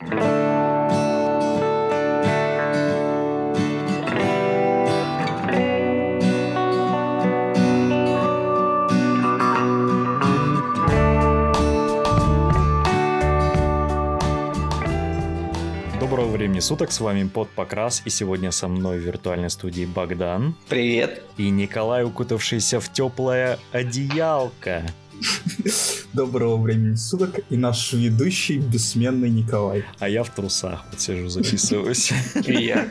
Доброго времени суток, с вами Под Покрас, и сегодня со мной в виртуальной студии Богдан. Привет. И Николай, укутавшийся в теплое одеялко. Доброго времени суток и наш ведущий бессменный Николай. А я в трусах вот сижу, записываюсь. И я.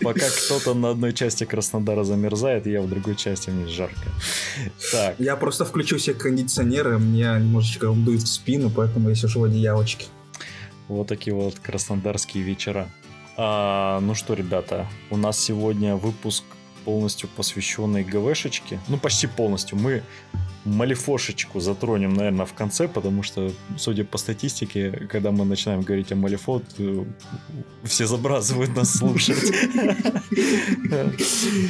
Пока кто-то на одной части Краснодара замерзает, я в другой части, мне жарко. Так, Я просто включил себе кондиционер, и мне немножечко дует в спину, поэтому я сижу в одеялочке. вот такие вот краснодарские вечера. А, ну что, ребята, у нас сегодня выпуск полностью посвященный ГВшечке. Ну, почти полностью. Мы Малифошечку затронем, наверное, в конце, потому что, судя по статистике, когда мы начинаем говорить о Малифо, то все забрасывают нас слушать.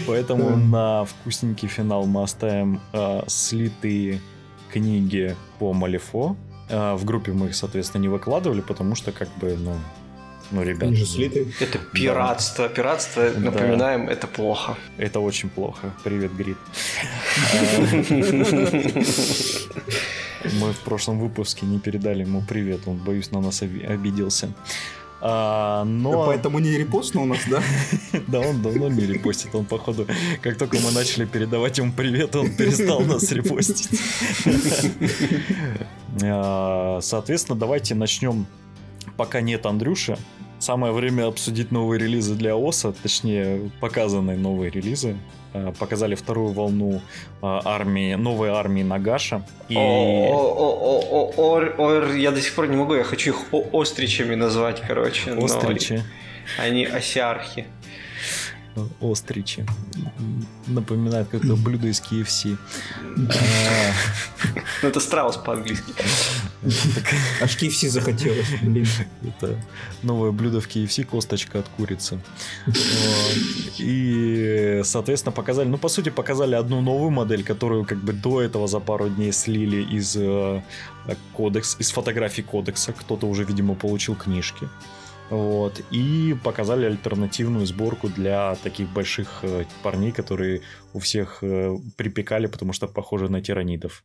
Поэтому на вкусненький финал мы оставим а, слитые книги по Малифо. А, В группе мы их, соответственно, не выкладывали, потому что, как бы, ну, ну, ребята, Они же слиты. Это пиратство. Пиратство, Да. напоминаем, это плохо. это очень плохо. Привет, Грит. Мы в прошлом выпуске не передали ему привет, он, боюсь, на нас оби- обиделся. А, но... Поэтому не репостно у нас, да? Да, он давно не репостит. Он, походу, как только мы начали передавать ему привет, он перестал нас репостить. А, Соответственно, давайте начнем. Пока нет Андрюши, самое время обсудить новые релизы для ОСа, точнее, показанные новые релизы. А, Показали вторую волну а, армии, новой армии Нагаша. И... Я до сих пор не могу, я хочу их остричами назвать, короче. Остричи. Они осярхи. Остричи. Напоминает какое-то блюдо из KFC. Ну, это страус по-английски. Аж KFC захотелось, блин. Это новое блюдо в KFC, косточка от курицы. И, соответственно, показали, ну, по сути, показали одну новую модель, которую как бы до этого за пару дней слили из э, кодекс, из фотографий кодекса. Кто-то уже, видимо, получил книжки. Вот. И показали альтернативную сборку для таких больших э, парней, которые у всех э, припекали, потому что похожи на тиранидов.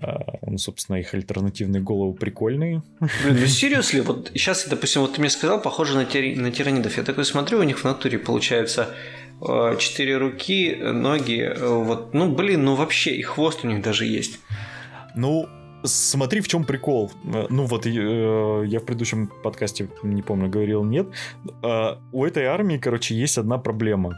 А, Ну, собственно, их альтернативные головы прикольные. Блин, ну серьезно, вот сейчас, допустим, вот ты мне сказал, похоже на, тири- на тиранидов. Я такой смотрю, у них в натуре получается э, четыре руки, ноги, э, вот, ну, блин, ну вообще, и хвост у них даже есть. Ну, смотри, в чем прикол. Э, Ну, вот э, я в предыдущем подкасте, не помню, говорил нет. Э, У этой армии, короче, есть одна проблема.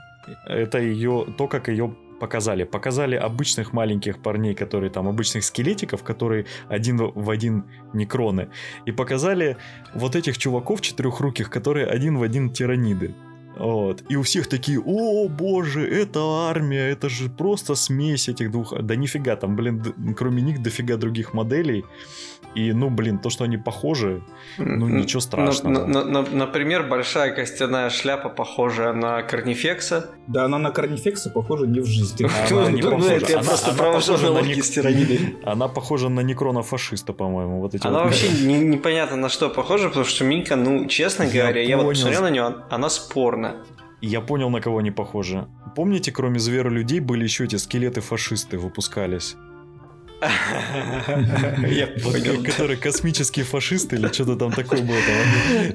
Это ее, то, как ее показали. Показали обычных маленьких парней, которые там, обычных скелетиков, которые один в один некроны. И показали вот этих чуваков четырехруких, которые один в один тираниды. Вот. И у всех такие, о боже, это армия, это же просто смесь этих двух. Да нифига, там, блин, кроме них дофига других моделей. И, ну, блин, то, что они похожи, ну, ничего страшного. На- на- на- например, большая костяная шляпа, похожая на корнифекса. Да она на Корнифекса похожа не в жизни. Она не похожа. Она- похожа на некрона-фашиста, по-моему. Вот эти Она вообще не- непонятно на что похожа, потому что Минка, ну, честно говоря, я вот посмотрел на нее, она спорна. Я понял, на кого они похожи. Помните, кроме зверолюдей были еще эти скелеты-фашисты выпускались? Я понял. которые космические фашисты или что-то там такое было.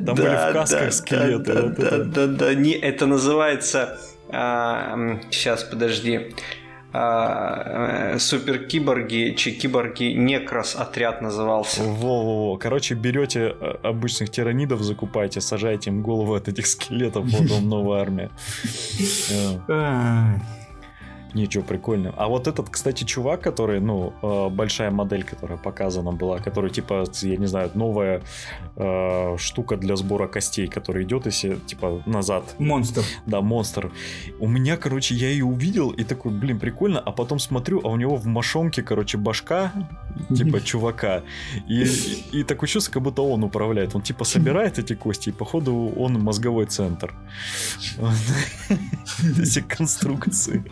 Там, были в касках скелеты. Да, вот да, это. не, называется. сейчас, подожди. А, э, Суперкиборги, чи киборги Некрос отряд назывался. Во-во-во. Короче, берете э, обычных тиранидов, закупаете, сажаете им голову от этих скелетов, вот вам новая армия. Ничего прикольного. А вот этот, кстати, чувак, который, ну, э, большая модель, которая показана была, который, типа, я не знаю, новая э, штука для сбора костей, которая идет, если, типа, назад. Монстр. Да, монстр. У меня, короче, я ее увидел и такой, блин, прикольно, а потом смотрю, а у него в мошонке, короче, башка, типа, чувака. И, и, и такое чувство, как будто он управляет. Он, типа, собирает эти кости, и, походу, он мозговой центр. Эти конструкции.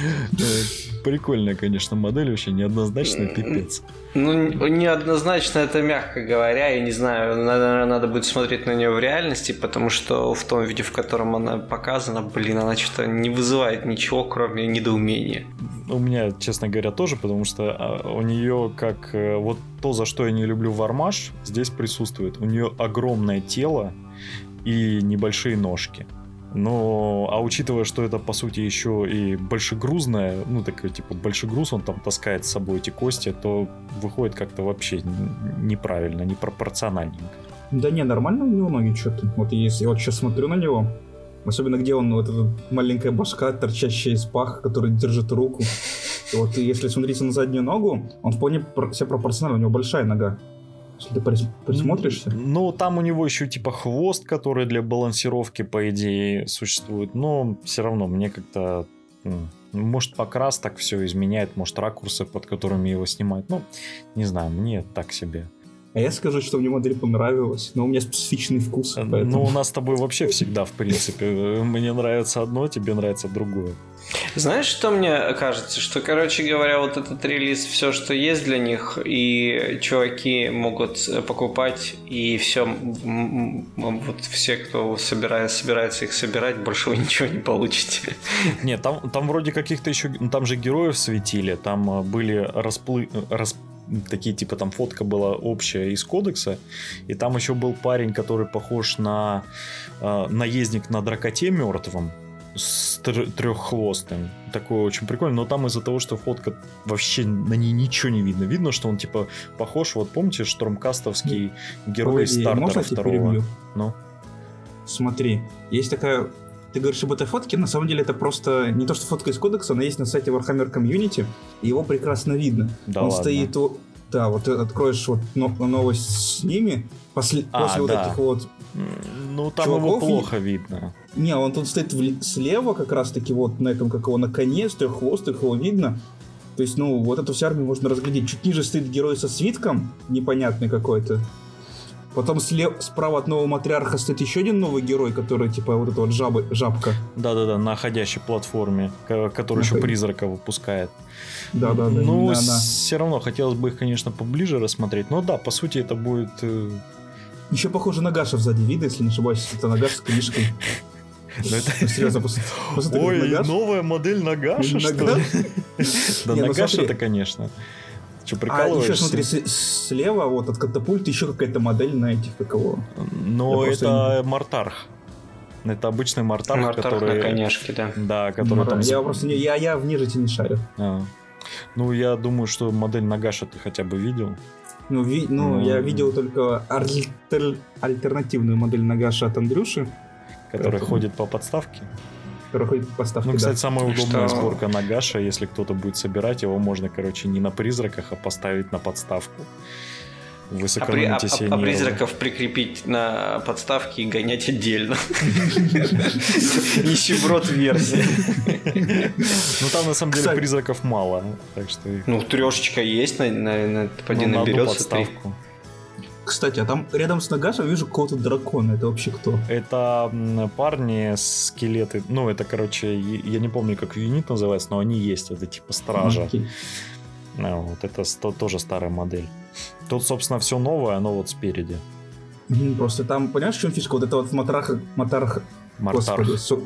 Э, прикольная, конечно, модель, вообще неоднозначная, пипец. Ну, неоднозначно это мягко говоря, я не знаю, наверное, надо будет смотреть на нее в реальности, потому что в том виде, в котором она показана, блин, она что-то не вызывает ничего, кроме недоумения. У меня, честно говоря, тоже, потому что а, у нее как э, вот то, за что я не люблю вармаш, здесь присутствует. У нее огромное тело и небольшие ножки. Но, а учитывая, что это, по сути, еще и большегрузное, ну, такой, типа, большегруз, он там таскает с собой эти кости, то выходит как-то вообще неправильно, непропорциональненько. Да не, нормально у него ноги что-то. Вот если я вот сейчас смотрю на него, особенно где он, вот эта маленькая башка, торчащая из паха, который держит руку. И вот если смотреть на заднюю ногу, он вполне себя пропорционально, у него большая нога. Если ты присмотришься. Ну, там у него еще типа хвост, который для балансировки, по идее, существует. Но все равно мне как-то... Может, покрас так все изменяет, может, ракурсы, под которыми его снимают. Ну, не знаю, мне так себе. А я скажу, что мне модель понравилась, но у меня специфичный вкус. Э, поэтому... Ну, у нас с тобой вообще всегда, в принципе. Мне нравится одно, тебе нравится другое. Знаешь, что мне кажется? Что, короче говоря, вот этот релиз, все, что есть для них, и чуваки могут покупать, и все, вот все, кто собирает, собирается их собирать, больше вы ничего не получите. Нет, там, там вроде каких-то еще, там же героев светили, там э, были расплы, расп такие типа там фотка была общая из кодекса, и там еще был парень, который похож на э, наездник на дракоте мертвом с треххвостым. Такой очень прикольный, но там из-за того, что фотка вообще на ней ничего не видно. Видно, что он типа похож, вот помните, штурмкастовский герой Погоди, стартера второго. Ну. Смотри, есть такая ты говоришь об этой фотке, на самом деле это просто не то, что фотка из кодекса, она есть на сайте Warhammer Community, и его прекрасно видно. Да Он ладно. стоит да, вот откроешь вот новость с ними, после, а, после да. вот этих вот Ну, там чуваков, его плохо видно. Не, он тут стоит в, слева как раз-таки вот на этом, как его, на коне, с треххвостых его видно. То есть, ну, вот эту всю армию можно разглядеть. Чуть ниже стоит герой со свитком, непонятный какой-то. Потом слева, справа от нового матриарха стоит еще один новый герой, который типа вот эта вот жабы, жабка. Да-да-да, на ходящей платформе, который на еще ход... призрака выпускает. Да-да-да. Ну, да, все равно хотелось бы их, конечно, поближе рассмотреть. Но да, по сути, это будет... Э, еще похоже на Гаша сзади видно, если не ошибаюсь. Это Нагаш с книжкой. Ну, это... Серьезно, после, после Ой, новая модель Нагаша, что ли? Да, ну Нагаш это, конечно. Че, прикалываешься? А еще смотри, слева вот от катапульта еще какая-то модель на этих, какого? Но это не... Мартарх. Это обычный Мартарх, Мартарх который... на коняшке, да. Да, который Мар... там... Я просто не... Я, я в нежити не шарю. А. Ну, я думаю, что модель Нагаша ты хотя бы видел. Ну, ви... ну, ну... я видел только альтер... альтернативную модель Нагаша от Андрюши. Которая Поэтому... ходит по подставке который ходит по поставке. Ну, кстати, да. самая удобная что... сборка Нагаша, если кто-то будет собирать, его можно, короче, не на призраках, а поставить на подставку. Вы сэкономите а, при, а, а, а призраков прикрепить на подставке и гонять отдельно. Нищеброд версия. Ну там на самом деле призраков мало. Так что... Ну, трешечка есть, на поди ну, наберется подставку. Кстати, а там рядом с Нагашем вижу какого-то дракона. Это вообще кто? Это парни скелеты. Ну, это, короче, я не помню, как юнит называется, но они есть. Это типа стража. Okay. Ну, вот это тоже старая модель. Тут, собственно, все новое, оно вот спереди. Просто там, понимаешь, в чем фишка? Вот это вот Матарах... Матарах... Господи, со...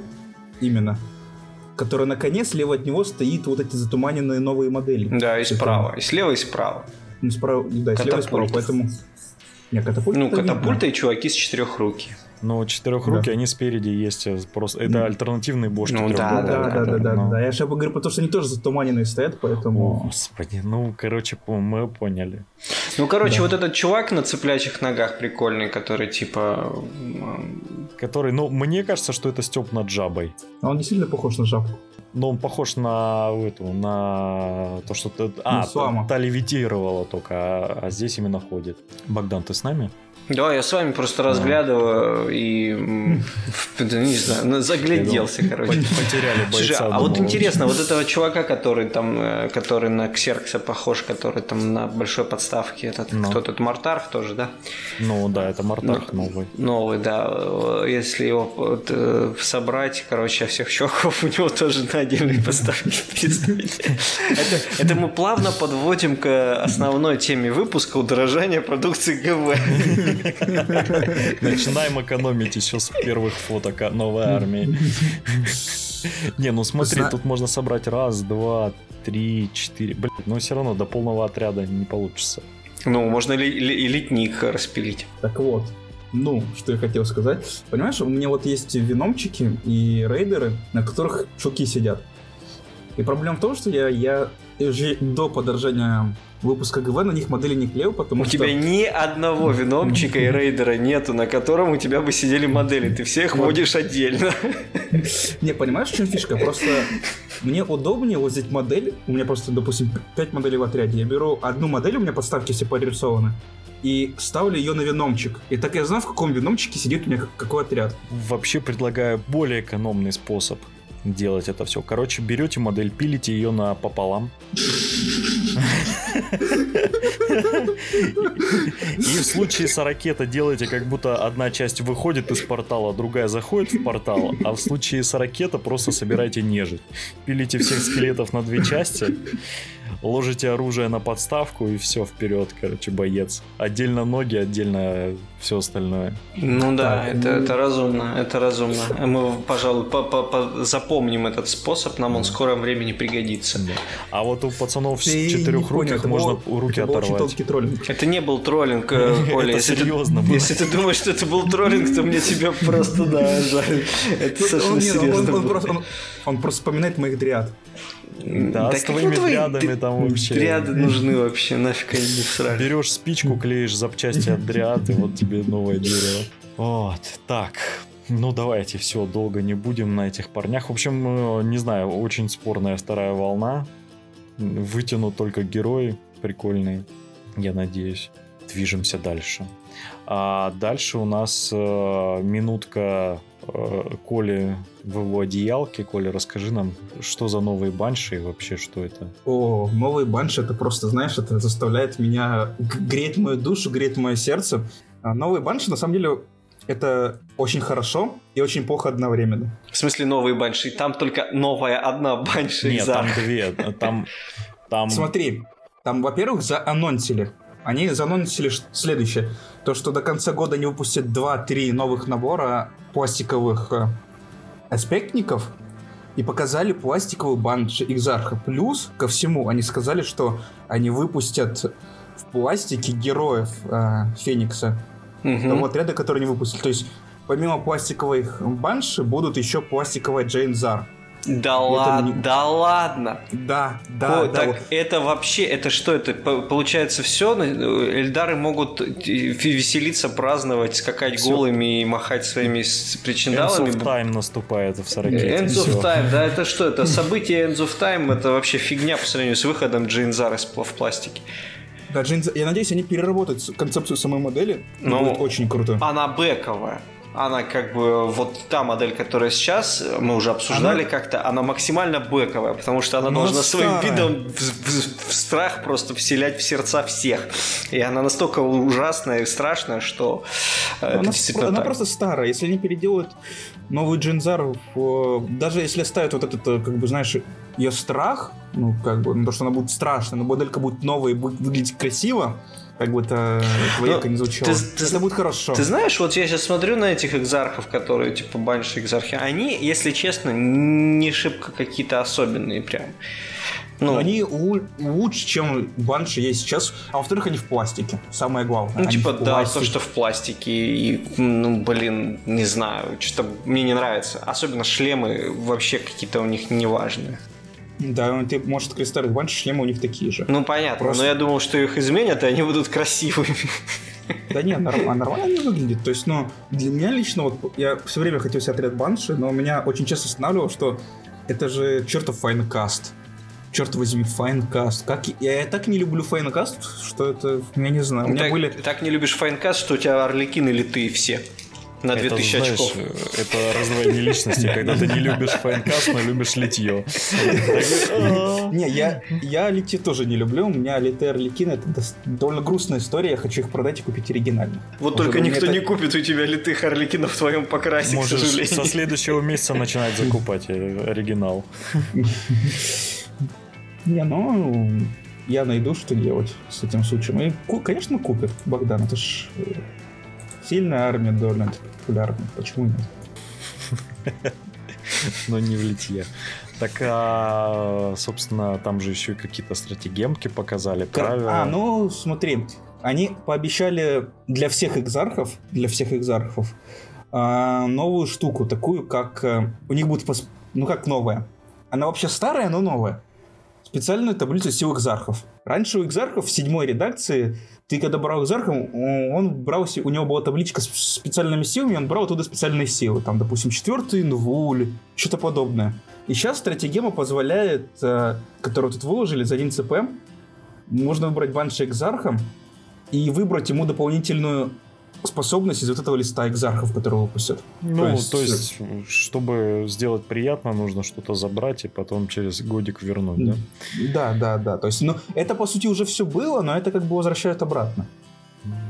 именно. Который на коне, слева от него стоит вот эти затуманенные новые модели. Да, и справа. И слева, и справа. Ну, справа, да, и слева, и справа. Поэтому не, катапульта Ну, катапульта и чуваки с четырехруки. Ну, четырехруки, да. они спереди есть. Э, просто это альтернативные бошки. Ну, да, да, да, да, да, ну. да. Я сейчас говорю, потому что они тоже затуманенные стоят, поэтому. Господи, ну, короче, мы поняли. Ну, короче, да. вот этот чувак на цеплячих ногах прикольный, который типа. Который, ну, мне кажется, что это Степ над жабой. А он не сильно похож на жабку. Но он похож на эту, на то, что ты... А, та, та левитировала только, а, а здесь именно ходит. Богдан, ты с нами? Да, я с вами просто разглядываю и, м, не знаю, ну, загляделся, короче. Потеряли Слушай, бойца. а вот интересно, вот этого чувака, который там, э, который на Ксеркса похож, который там на большой подставке, этот, Ну. кто тут, Мартарх тоже, да? Ну да, это Мартах новый. Новый, да. Э, Если его вот, э, собрать, короче, всех чуваков, у него тоже на отдельной подставке. Это, это мы плавно подводим к основной теме выпуска удорожания продукции ГВ. Начинаем экономить еще с первых фоток новой армии. Не, ну смотри, Зна- тут можно собрать раз, два, три, четыре. Блин, но все равно до полного отряда не получится. Ну, можно и литник распилить. Так вот, ну, что я хотел сказать. Понимаешь, у меня вот есть виномчики и рейдеры, на которых чуваки сидят. И проблема в том, что я, я уже до подорожания выпуска ГВ на них модели не клеил, потому У что... тебя ни одного виномчика и рейдера нету, на котором у тебя бы сидели модели. Ты всех Вот. водишь отдельно. Не, понимаешь, в чем фишка? Просто мне удобнее вот взять модель. У меня просто, допустим, 5 моделей в отряде. Я беру одну модель, у меня подставки все порисованы, и ставлю ее на виномчик. И так я знаю, в каком виномчике сидит у меня какой отряд. Вообще предлагаю более экономный способ делать это все. Короче, берете модель, пилите ее на пополам. И в случае с ракета делаете, как будто одна часть выходит из портала, другая заходит в портал, а в случае с ракета просто собирайте нежить. Пилите всех скелетов на две части, ложите оружие на подставку и все, вперед, короче, боец. Отдельно ноги, отдельно все остальное. Ну да, Так, это, ну- это разумно, это разумно. Мы, пожалуй, по- по- по- запомним этот способ, нам он в скором времени пригодится. А вот у пацанов с Ты не четырех понял, руках это можно был- руки это был очень оторвать. Это не был троллинг, э, Коля. Это Если ты- серьезно было. Если ты думаешь, что это был троллинг, то мне тебя просто, да, жаль. Это Он, совершенно серьезно он- просто, вспоминает моих дриад. Да, с какие твоими твои дрядами там вообще. Дряды нужны вообще, нафиг они не всрали. Берешь спичку, клеишь запчасти от дриад, и вот тебе новое дерево. Вот, так. Ну давайте, все, долго не будем на этих парнях. В общем, э, не знаю, очень спорная вторая волна. Вытянут только герои прикольные, я надеюсь. Движемся дальше. А дальше у нас э, минутка э, Коли в его одеялке. Коля, расскажи нам, что за новые банши и вообще что это? О, новый банш, это просто, знаешь, это заставляет меня греть мою душу, греть мое сердце. А новый банш, на самом деле, это очень хорошо и очень плохо одновременно. В смысле новые банши? Там только новая одна банши Нет, там две. Там, там... Смотри, там, во-первых, заанонсили. Они заанонсили следующее. То, что до конца года они выпустят 2-3 новых набора пластиковых э, аспектников и показали пластиковый банш Экзарха. Плюс ко всему они сказали, что они выпустят в пластике героев э, Феникса. Мгм. Того отряда, который они выпустили. То есть помимо пластиковых банши будут еще пластиковая Джейн Зар. Да ладно, не- да ладно. Да, да, Ой, да. так вот. это вообще, это что, это по- получается все? Эльдары могут э, веселиться, праздновать, скакать Всё. голыми и махать своими с- End причиндалами? of Time наступает в 40 End of Time, да, это что? Это событие End of Time, это вообще фигня по сравнению с выходом Джейнзара в пластике. Да, Джейн Зар- я надеюсь, они переработают концепцию самой модели. и Ну, будет очень круто. Она бэковая. Она как бы, вот та модель, которая сейчас, мы уже обсуждали Она- как-то, она максимально бэковая, потому что она Но должна своим старая. видом в, в- в страх просто вселять в сердца всех. И она настолько ужасная и страшная, что э, это Она, действительно она так. просто старая. Если они переделают новый Джинзар, э, даже если оставят вот этот, э, как бы, знаешь, ее страх, ну, как бы, ну, то, что она будет страшная, но моделька будет новая и будет выглядеть красиво, как бы это твояко Ну, не звучало. ты- ты- это будет хорошо. Ты знаешь, вот я сейчас смотрю на этих экзархов, которые типа банши экзархи, они, если честно, не шибко какие-то особенные прям. Но Ну, они лучше, чем банши есть сейчас. А во-вторых, они в пластике. Самое главное. Ну, типа, да, то, что в пластике, и, ну, блин, не знаю, что-то мне не нравится. Особенно шлемы вообще какие-то у них неважные. Да, ты можешь открыть старых банши, шлемы у них такие же. Ну, понятно, Просто- но я думал, что их изменят, и они будут красивыми. Да нет, норм- а нормально они выглядят. То есть, ну, для меня лично, вот, я все время хотел себе отряд банши, но меня очень часто останавливало, что это же чертов Finecast. Черт возьми, Finecast. Как... Я, я так не люблю Finecast, что это, я не знаю. У меня так, были... так не любишь Finecast, что у тебя Арлекины литые все. На 2000 это, знаешь, очков. Это раздвоение личности, когда ты не любишь Finecast, но любишь литье. Не, я, я литье тоже не люблю. У меня литые Арлекины это довольно грустная история. Я хочу их продать и купить оригинально. Вот только никто не купит у тебя литых Арлекинов в твоем покрасе, к сожалению. со следующего месяца начинать закупать э, оригинал. Не, ну, я найду, что делать с этим случаем. И, конечно, купят. Богдан, это ж э, сильная армия, довольно популярная. Почему нет? но не в литье. Так, а, собственно, там же еще и какие-то стратегемки показали, правила. А, ну, смотри, они пообещали для всех экзархов, для всех экзархов, а, новую штуку, такую, как... э, У них будет, ну, как новая. Она вообще старая, но новая. Специальную таблицу сил экзархов. Раньше у экзархов в седьмой редакции ты когда брал экзарха, он брал, у него была табличка с специальными силами, он брал оттуда специальные силы. Там, допустим, четвертый инвуль, что-то подобное. И сейчас стратегема позволяет, э, которую тут выложили за 1 ЦП, можно выбрать банши экзархом и выбрать ему дополнительную способность из вот этого листа экзархов, который выпустят. Ну, то есть- то есть, чтобы сделать приятно, нужно что-то забрать и потом через годик вернуть, да? Да, да, да. То есть, ну, это по сути уже все было, но это как бы возвращают обратно.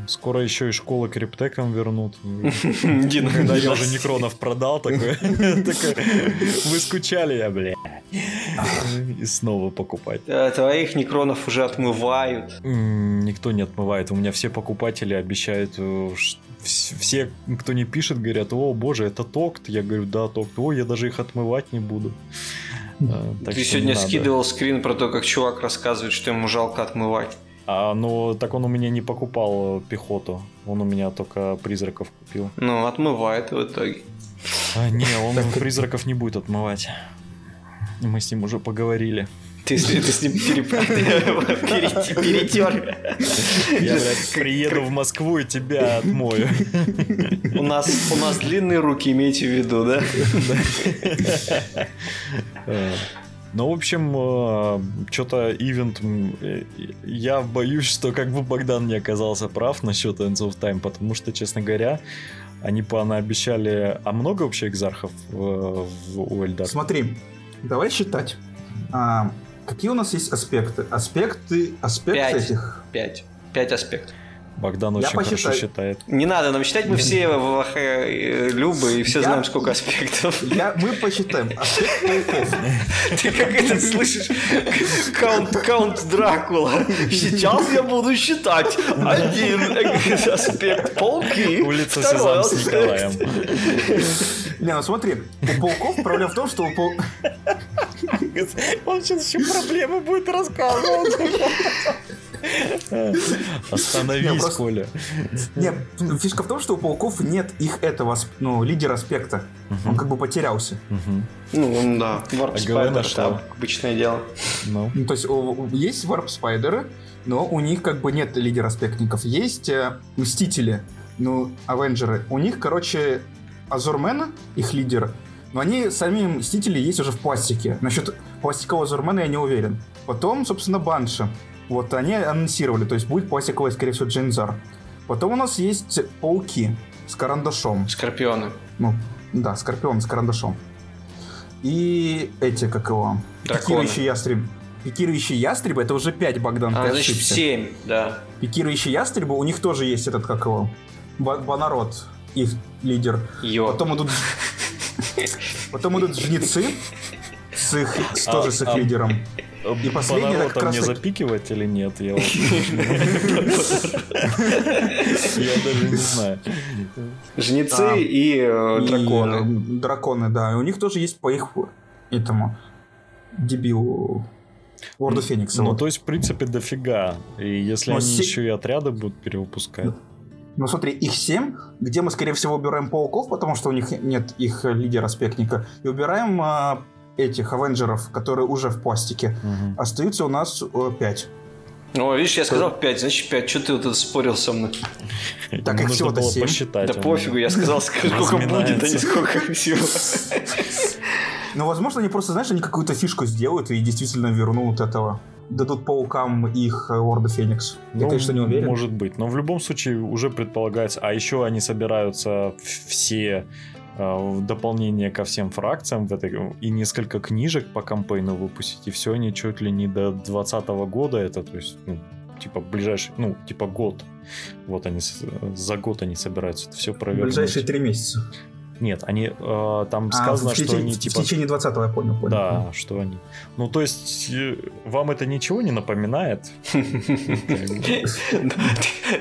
Скоро еще и школы криптеком вернут. Дина, Когда я уже Некронов продал, такой, вы скучали, я, бля. И снова покупать. Твоих некронов уже отмывают. Никто не отмывает. У меня все покупатели обещают, э, все, кто не пишет, говорят, о боже, это токт. Я говорю, да, токт. О, я даже их отмывать не буду. Так Ты сегодня скидывал скрин про то, как чувак рассказывает, что ему жалко отмывать. А, ну, так он у меня не покупал э, пехоту. Он у меня только призраков купил. Ну, отмывает в итоге. А, не, он призраков не будет отмывать. Мы с ним уже поговорили. Ты, с- ты с ним перетер. Я, блядь, приеду в Москву и тебя отмою. У нас, у нас длинные руки, имейте в виду, да? Э, Ну, в общем, что-то ивент... э, Я боюсь, что как бы Богдан не оказался прав насчет Ends of Time, потому что, честно говоря, они пообещали... А много вообще экзархов в, в у Эльдар? Смотри, давай считать. А, какие у нас есть аспекты? Аспекты, аспекты Пять. этих. Пять. Пять аспектов. Богдан Я очень хорошо посчитаю. считает. Не надо нам считать, мы все в ВХ э, Любы и все Я- знаем, сколько аспектов. Я, мы посчитаем. Аспект пауков. Ты как это слышишь? Каунт, каунт Дракула. Сейчас я буду считать. Один аспект пауки. Улица Сезам с. Николаем. Не, ну смотри, у пауков проблема в том, что у пау... Он сейчас еще проблемы будет рассказывать. Остановись, Не, просто- Коля. Нет, фишка в том, что у пауков нет их этого, ну, лидера аспекта. Он как бы потерялся. Мгм. Ну, да. Warp А Spider, ГВН что? там обычное дело. Ну. Ну, то есть у- есть warp spider -ы, но у них как бы нет лидера-аспектников. Есть э, мстители, ну, авенджеры. У них, короче, Азурмена, их лидер, но они, сами мстители, есть уже в пластике. Насчет пластикового Азурмена я не уверен. Потом, собственно, Банши. Вот они анонсировали, то есть будет пластиковый, скорее всего, Джейнзар. Потом у нас есть пауки с карандашом. Скорпионы. Ну, да, Скорпион с карандашом. И эти, как его, Драконы. пикирующие ястребы. Пикирующие ястребы, это уже 5, Богдан, А, ты значит, ошибся. семь, да. Пикирующие ястребы, у них тоже есть этот, как его, Банарод, их лидер. Йо. Потом идут... Потом идут жнецы с их, с- А, тоже с их а- лидером. И последний, это как раз мне запикивать или нет? Я даже не знаю. Жнецы А. и э, И, драконы. э, Драконы, да. И у них тоже есть по их этому дебилу Ворду Феникса. Ну, то есть, в принципе, дофига. И если они еще и отряды будут перевыпускать. Ну смотри, их семь, где мы, скорее всего, убираем пауков, потому что у них нет их э, лидера-спектника, и убираем а, этих авенджеров, которые уже в пластике. Мгм. Остаются у нас э, пять. Ну, видишь, я сказал 5, значит 5. Что ты вот тут спорил со мной? Так нужно всего-то было семь. посчитать. Да он- пофигу, я сказал, сколько будет, а не сколько всего. Ну, возможно, они просто, знаешь, они какую-то фишку сделают и действительно вернут этого дадут паукам их Орда Феникс. Я, Ну, конечно, не уверен. Может быть, но в любом случае уже предполагается. А еще они собираются все э, дополнения ко всем фракциям в этой, и несколько книжек по кампейну выпустить, и все они чуть ли не до 2020 года это, то есть, ну, типа ближайший, ну, типа год. Вот они, за год они собираются это все В провернуть. ближайшие три месяца. Нет, они, э, там А, сказано, в, что течение, они в типа... течение 20-го, я понял, понял. Да, что они. Ну, то есть, э, вам это ничего не напоминает?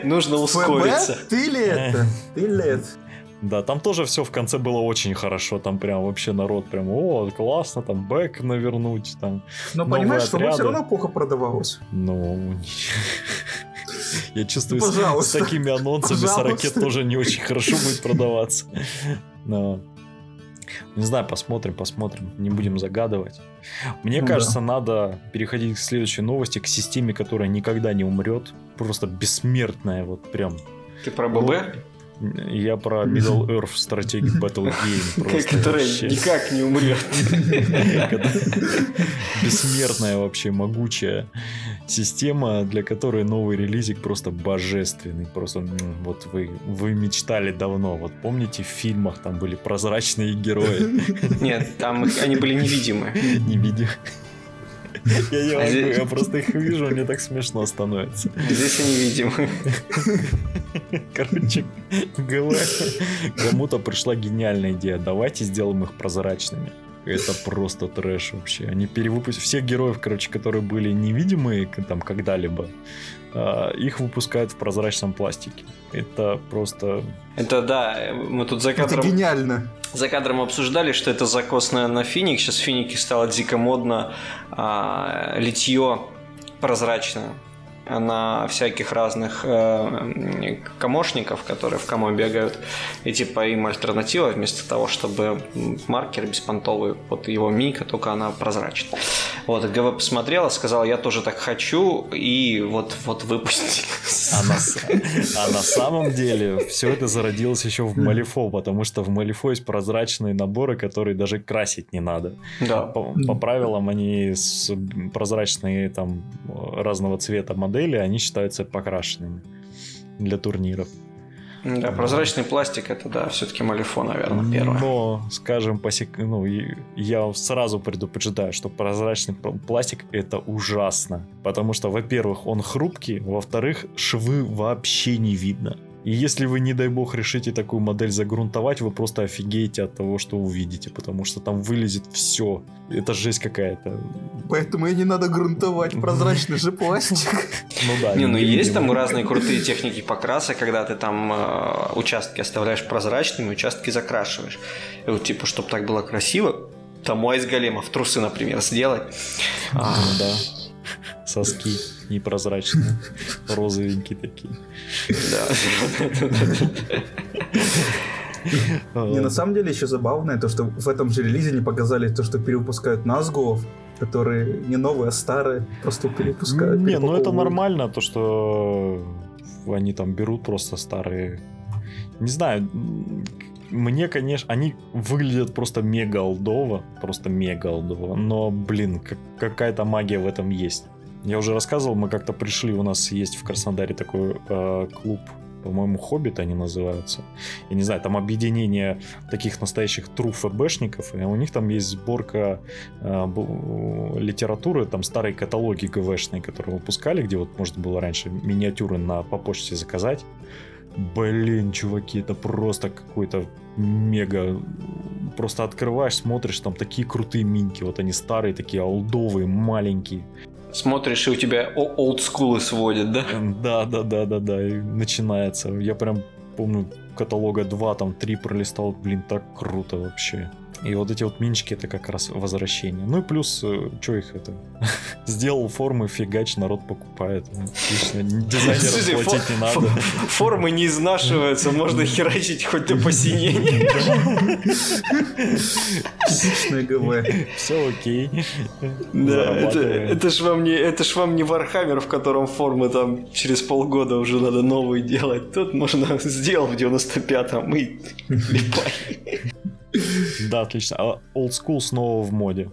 Нужно ускориться. Ты ли это? Ты ли это? Да, там тоже все в конце было очень хорошо. Там прям вообще народ прям, о, классно, там бэк навернуть, там. Но понимаешь, что все равно плохо продавалось. Ну, я чувствую, с- с такими анонсами Пожалуйста. ракет тоже не очень хорошо будет продаваться. Но не знаю, посмотрим, посмотрим. Не будем загадывать. Мне Ну кажется, надо переходить к следующей новости, к системе, которая никогда не умрет. Просто бессмертная, вот прям. Ты про ББ? Я про Middle Earth стратегию Battle Game. Просто Которая вообще. никак не умрет. Бессмертная вообще, могучая система, для которой новый релизик просто божественный. Просто вот вы, вы мечтали давно. Вот помните, в фильмах там были прозрачные герои. Нет, там их- они были невидимы. Не видя. Я не могу, я просто их вижу, мне так смешно становится. Здесь они видимы. Короче. Кому-то пришла гениальная идея. Давайте сделаем их прозрачными. Это просто трэш вообще. Они перевыпустили всех героев, короче, которые были невидимые там когда-либо. А, Их выпускают в прозрачном пластике. Это просто... Это да, мы тут за Это кадром, гениально. за кадром обсуждали, что это закос на, на финик. Сейчас в финике стало дико модно а, литье прозрачное на всяких разных э, комошников, которые в комо бегают. И типа им альтернатива вместо того, чтобы маркер беспонтовый, вот его мика, только она прозрачная. Вот, ГВ посмотрела, сказала, я тоже так хочу, и вот, вот выпустили. А на, а на самом деле все это зародилось еще в Малифо, потому что в Малифо есть прозрачные наборы, которые даже красить не надо. Да. По, по правилам они прозрачные там разного цвета модели, они считаются покрашенными для турниров. Да, прозрачный пластик это да, все-таки Малифо, наверное, первое. Но, скажем, по сек- ну, я сразу предупреждаю, что прозрачный пр- пластик это ужасно. Потому что, во-первых, он хрупкий, во-вторых, швы вообще не видно. И если вы, не дай бог, решите такую модель загрунтовать, вы просто офигеете от того, что увидите, потому что там вылезет все. Это жесть какая-то. Поэтому и не надо грунтовать прозрачный же пластик. Ну да. Не, ну есть там разные крутые техники покраса, когда ты там э, участки оставляешь прозрачными, участки закрашиваешь. И вот типа, чтобы так было красиво, там у айсголемов трусы, например, сделать. Ну да. Соски непрозрачные, розовенькие такие. да. Не, на самом деле еще забавное то, что в этом же релизе не показали то, что перевыпускают Назгулов, которые не новые, а старые, просто перепускают. Не, ну это нормально, то что они там берут просто старые. Не знаю, мне, конечно, они выглядят просто мега олдово, просто мега олдово, но, блин, как- какая-то магия в этом есть. Я уже рассказывал, мы как-то пришли, у нас есть в Краснодаре такой э, клуб, по-моему, Хоббит они называются. Я не знаю, там объединение таких настоящих тру ФБшников, и у них там есть сборка э, литературы, там старые каталоги ГВшные, которые выпускали, где вот можно было раньше миниатюры на, по почте заказать. Блин, чуваки, это просто какой-то мега... Просто открываешь, смотришь, там такие крутые минки, вот они старые, такие олдовые, маленькие. Смотришь, и у тебя олдскулы сводят, да? Да, да, да, да, да, и начинается. Я прям помню, каталога 2, там 3 пролистал, блин, так круто вообще. И вот эти вот минчики это как раз возвращение. Ну и плюс, что их это? Сделал формы, фигач, народ покупает. Ну, Отлично. Дизайнерам платить не надо. фо- Формы не изнашиваются, можно херачить хоть до посинения. GW. Все окей. Да, это, ж вам не, это ж вам не Вархаммер, в котором формы там через полгода уже надо новые делать. Тут можно сделал в 95-м и лепай. Да, отлично. А Old School снова в моде.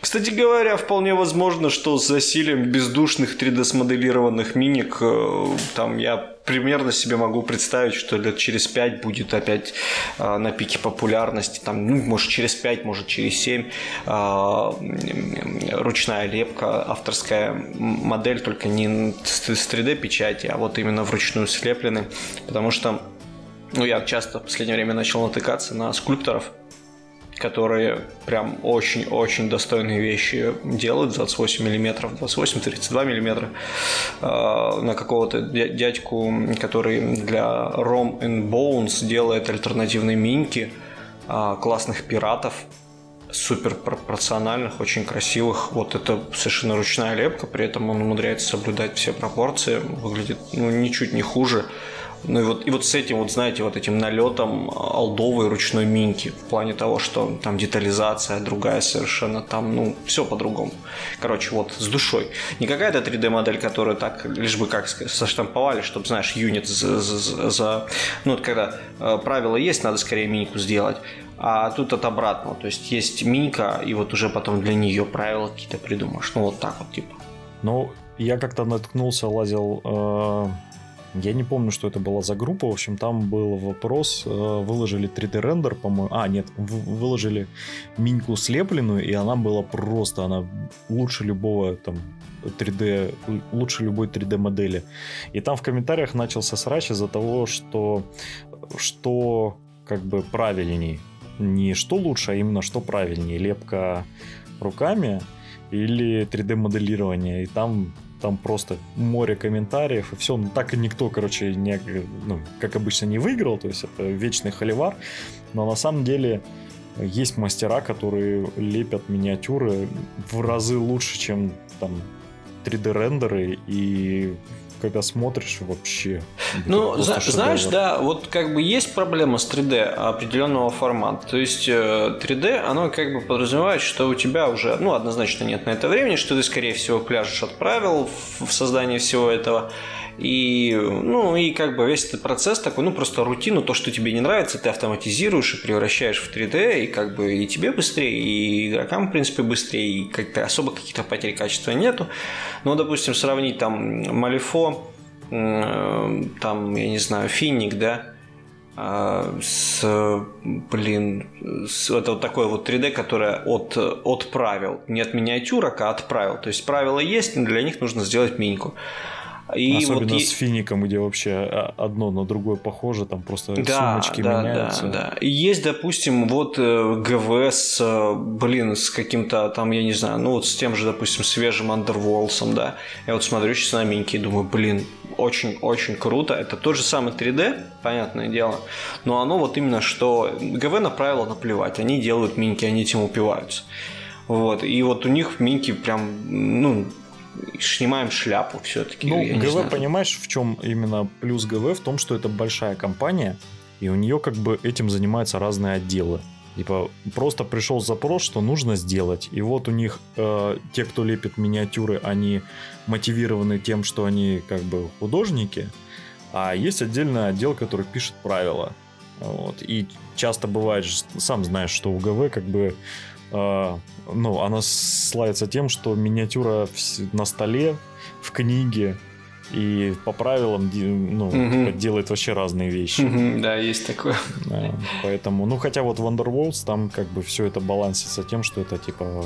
Кстати говоря, вполне возможно, что с засилием бездушных 3D-смоделированных миник, э, там я примерно себе могу представить, что лет через 5 будет опять э, на пике популярности, там, ну, может, через 5, может, через 7 э, ручная лепка, авторская модель, только не с 3D-печати, а вот именно вручную слеплены, потому что ну, я часто в последнее время начал натыкаться на скульпторов, которые прям очень-очень достойные вещи делают, 28 миллиметров, 28-32 миллиметра, э, на какого-то дядьку, который для Rom and Bones делает альтернативные минки, э, классных пиратов, супер пропорциональных, очень красивых. Вот это совершенно ручная лепка, при этом он умудряется соблюдать все пропорции, выглядит ну, ничуть не хуже. Ну и вот, и вот с этим, вот знаете, вот этим налетом алдовой ручной минки в плане того, что там детализация другая совершенно, там, ну, все по-другому. Короче, вот с душой. Не какая-то 3D-модель, которую так, лишь бы как соштамповали, чтобы, знаешь, юнит за... за, за ну, вот когда э, правило есть, надо скорее минику сделать. А тут от обратного. То есть есть минька, и вот уже потом для нее правила какие-то придумаешь. Ну, вот так вот, типа. Ну, я как-то наткнулся, лазил э, я не помню, что это была за группа. В общем, там был вопрос. Э, выложили 3D-рендер, по-моему. А, нет, выложили миньку слепленную, и она была просто, она лучше любого там 3D, лучше любой 3D модели. И там в комментариях начался срач из-за того, что что как бы правильней. Не что лучше, а именно что правильнее. Лепка руками или 3D моделирование. И там там просто море комментариев, и все. Ну, так и никто, короче, не, ну, как обычно, не выиграл, то есть это вечный холивар. Но на самом деле есть мастера, которые лепят миниатюры в разы лучше, чем там 3D-рендеры, и когда смотришь, вообще... Ну, за, знаешь, да, вот как бы есть проблема с 3D определенного формата. То есть 3D, э, оно как бы подразумевает, что у тебя уже, ну, однозначно нет на это времени, что ты, скорее всего, пляжешь от правил в создании всего этого. И, ну, и как бы весь этот процесс такой, ну, просто рутину, то, что тебе не нравится, ты автоматизируешь и превращаешь в 3D, и как бы и тебе быстрее, и игрокам, в принципе, быстрее, и как-то особо каких-то потерь качества нету. Но, допустим, сравнить там Малифо, там, я не знаю, Финик, да, а, с, блин, с, это вот такое вот 3D, которое от, от правил, не от миниатюрок, а от правил. То есть правила есть, но для них нужно сделать миньку. И Особенно вот с фиником, где вообще а, одно на другое похоже, там просто да, сумочки да, меняются. Да, да. И есть, допустим, вот э, ГВ с, э, блин, с каким-то там, я не знаю, ну вот с тем же, допустим, свежим Underworlds, да. Я вот смотрю сейчас на миньки и думаю, блин, очень-очень круто. Это тот же самый 3D, понятное дело, но оно вот именно что ГВ на правила наплевать. Они делают миньки, они этим упиваются. Вот. И вот у них миньки прям, ну, снимаем шляпу все-таки. Ну, ГВ, понимаешь, в чем именно плюс ГВ? В том, что это большая компания, и у нее как бы этим занимаются разные отделы. Типа, просто пришел запрос, что нужно сделать. И вот у них э, те, кто лепит миниатюры, они мотивированы тем, что они как бы художники. А есть отдельный отдел, который пишет правила. Вот. И часто бывает, сам знаешь, что у ГВ как бы ну, она славится тем, что миниатюра на столе, в книге, и по правилам ну, угу. делает вообще разные вещи. Угу, да, есть такое. Да, поэтому, ну, хотя вот в Underworlds там как бы все это балансится тем, что это типа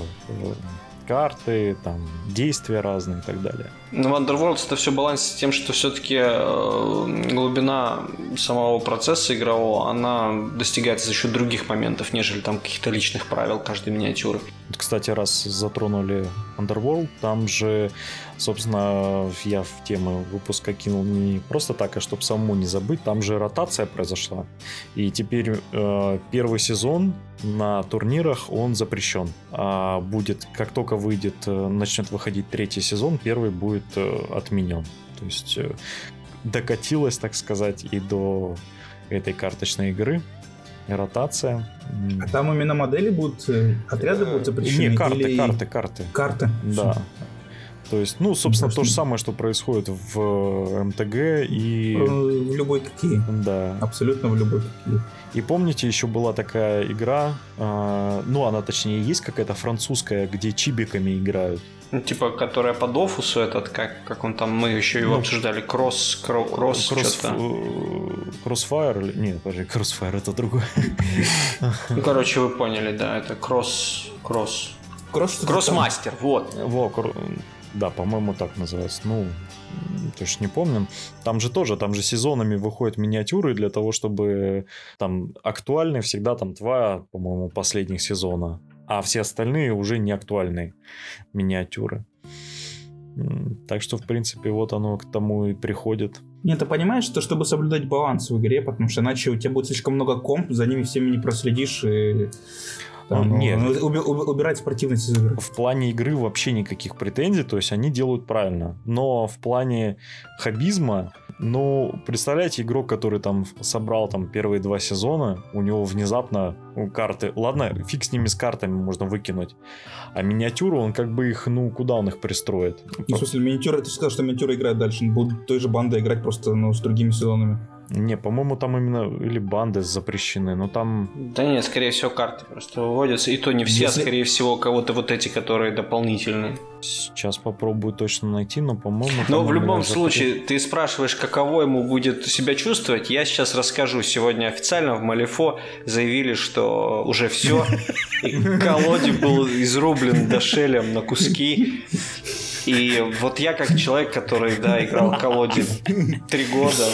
карты, там, действия разные и так далее. Ну, в Underworlds это все балансится тем, что все-таки э, глубина самого процесса игрового, она достигается за счет других моментов, нежели там каких-то личных правил каждой миниатюры. Кстати, раз затронули Underworld, там же, собственно, я в тему выпуска кинул не просто так, а чтобы самому не забыть, там же ротация произошла. И теперь э, первый сезон на турнирах он запрещен. А будет, как только выйдет, э, начнет выходить третий сезон, первый будет э, отменен. То есть э, докатилась, так сказать, и до этой карточной игры ротация. А там именно модели будут, отряды будут запрещены? Не, карты, или... карты, карты. Карты? Да. То есть, ну, собственно, то же самое, что происходит в МТГ и... Э, в любой какие. Да. Абсолютно в любой какие. И помните, еще была такая игра, э, ну, она точнее есть какая-то французская, где чибиками играют. Ну, типа, которая по Дофусу этот, как, как он там, мы еще его ну, обсуждали, кросс, кросс, кросс, кросс Кроссфайр или... Нет, подожди, Кроссфайр это другое. Ну, короче, вы поняли, да, это кросс, кросс. Кроссмастер, вот. Во, да, по-моему, так называется. Ну, точно не помню. Там же тоже, там же сезонами выходят миниатюры для того, чтобы там актуальны всегда там два, по-моему, последних сезона, а все остальные уже не актуальные миниатюры. Так что, в принципе, вот оно к тому и приходит. Нет, ты понимаешь, что чтобы соблюдать баланс в игре, потому что иначе у тебя будет слишком много комп, за ними всеми не проследишь, и там, Нет. Уби- убирать спортивность из игры. В плане игры вообще никаких претензий, то есть они делают правильно. Но в плане хабизма, ну, представляете, игрок, который там собрал там первые два сезона, у него внезапно карты... Ладно, фиг с ними с картами можно выкинуть. А миниатюру, он как бы их, ну, куда он их пристроит? Ну, в смысле, миниатюра, ты сказал, что миниатюра играет дальше. Будут той же бандой играть просто, ну, с другими сезонами. Не, по-моему, там именно или банды запрещены, но там... Да нет, скорее всего, карты просто выводятся. И то не все, а Если... а скорее всего, кого-то вот эти, которые дополнительные. Сейчас попробую точно найти, но, по-моему... Но в любом случае, ты спрашиваешь, каково ему будет себя чувствовать. Я сейчас расскажу. Сегодня официально в Малифо заявили, что уже все. Колоди был изрублен дошелем на куски. И вот я как человек, который, да, играл колоде три года,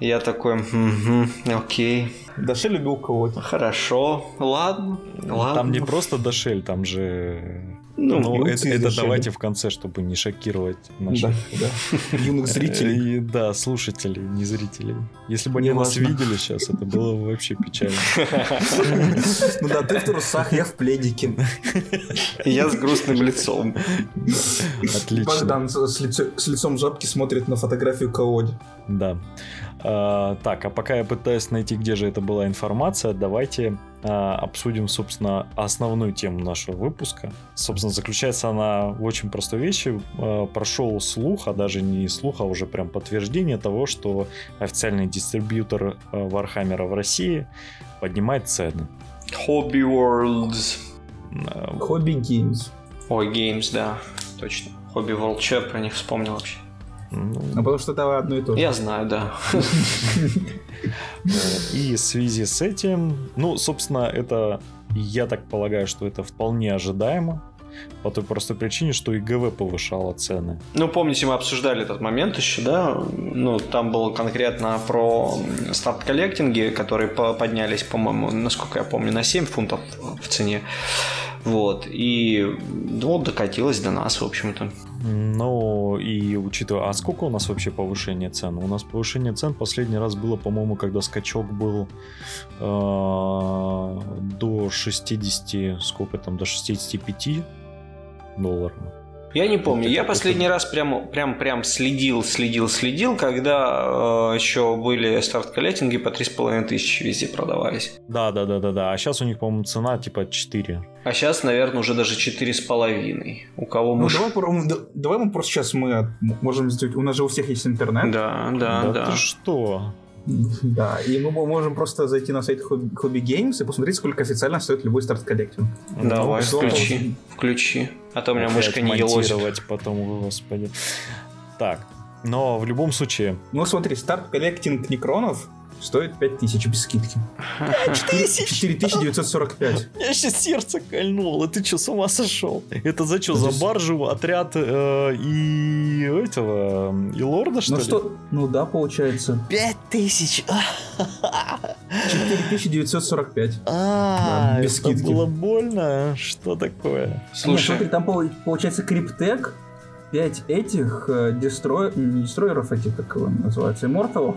я такой, угу, окей. Дашель любил кого-то. Хорошо, ладно, ладно. Там не просто Дашель, там же... Ну, ну это, это давайте в конце, чтобы не шокировать наших да, да. юных зрителей. И, да, слушателей, не зрителей. Если бы они нас видели сейчас, это было бы вообще печально. Ну да, ты в трусах, я в пледике. Я с грустным лицом. Отлично. Богдан с лицом жабки смотрит на фотографию Каоди. Да. А, так, а пока я пытаюсь найти, где же это была информация, давайте а, обсудим, собственно, основную тему нашего выпуска. Собственно, заключается она в очень простой вещи. А, прошел слух, а даже не слух, а уже прям подтверждение того, что официальный дистрибьютор Вархаммера в России поднимает цены. Hobby Worlds. Hobby Games. Ой, Games, да, точно. Hobby World, что я про них вспомнил вообще? Ну, а потому что это одно и то же. Я знаю, да. И в связи с этим, ну, собственно, это, я так полагаю, что это вполне ожидаемо. По той простой причине, что и ГВ повышала цены. Ну, помните, мы обсуждали этот момент еще, да? Ну, там было конкретно про старт-коллектинги, которые поднялись, по-моему, насколько я помню, на 7 фунтов в цене. Вот. И ну, докатилось до нас, в общем-то. Ну, и учитывая, а сколько у нас вообще повышение цен? У нас повышение цен последний раз было, по-моему, когда скачок был э, до 60, сколько там, до 65 долларов. Я не помню. Я последний раз прям, прям, прям следил, следил, следил, когда э, еще были старт-коллектинги по 3,5 тысячи везде продавались. Да, да, да, да, да. А сейчас у них, по-моему, цена типа 4. А сейчас, наверное, уже даже 4,5. У кого мы... Ну, давай, давай мы просто сейчас мы можем сделать... У нас же у всех есть интернет. Да, да, да. Да ты что? Да, и мы можем просто зайти на сайт Hobby Games и посмотреть, сколько официально стоит любой Start Collecting. Давай, ну, включи, включи. А то у меня мышка не елозит. потом, господи. Так, но в любом случае... Ну смотри, Start Collecting Некронов стоит 5000 без скидки. 5000? 4945. Я сейчас сердце кольнуло. Ты что, с ума сошел? Это за что, за баржу, отряд э, и этого, и лорда, что ну, ли? Что? Ну да, получается. 5000! 4945. А, без скидки. было больно? Что такое? Слушай, смотри, там получается криптек, 5 этих э, не дестройеров этих, как его называется, имморталов,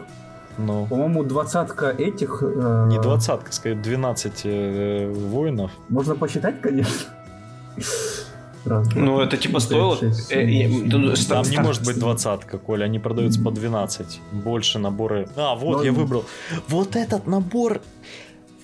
ну. По-моему, двадцатка этих... Э... Не двадцатка, скорее 12 э, воинов. Можно посчитать, конечно. Раз, ну, это типа стоило... 6, 7, 8, Там не может быть двадцатка, Коля, они продаются по 12. Больше наборы... А, вот, Но... я выбрал. Вот этот набор...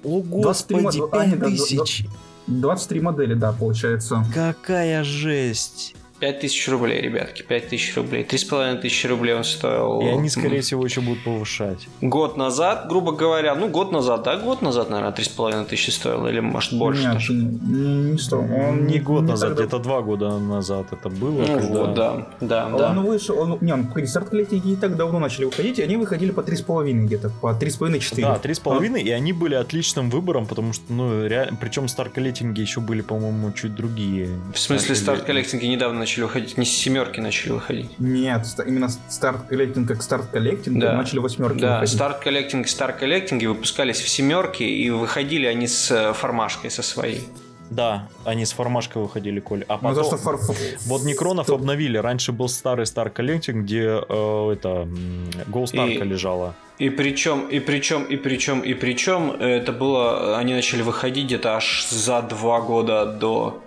О, господи, 5000. 23 модели, да, получается. Какая жесть. 5000 рублей, ребятки, 5000 рублей. 3500 рублей он стоил. И они, скорее всего, еще будут повышать. Год назад, грубо говоря, ну, год назад, да, год назад, наверное, 3500 стоил, или, может, больше Нет, даже. не, не стоил. Он Не год назад, тогда- где-то два года назад это было. Ну, когда- вот, да, да, да. Он вышел, он, не, он, погоди, Start Collecting и не так давно начали выходить, и они выходили по 3,5 где-то, по 3,5-4. Да, три с половиной, и они были отличным выбором, потому что, ну, реально, причем Start Collecting и еще были, по-моему, чуть другие. В смысле, Starter Start Collecting и недавно начали выходить, не с семерки начали выходить. Нет, именно Start Collecting как Start Collecting, Да. начали восьмерки Да, выходить. Start Collecting, Start Collecting и выпускались в семерке, и выходили они с э, формашкой со своей. Да, они с формашкой выходили, Коль. А Ну, потом... то, что фар- Вот Некронов Стоп. обновили. Раньше был старый Start Collecting, где э, это И- лежала. И причем, и причем, и причем, и причем, это было, они начали выходить где-то аж за два года до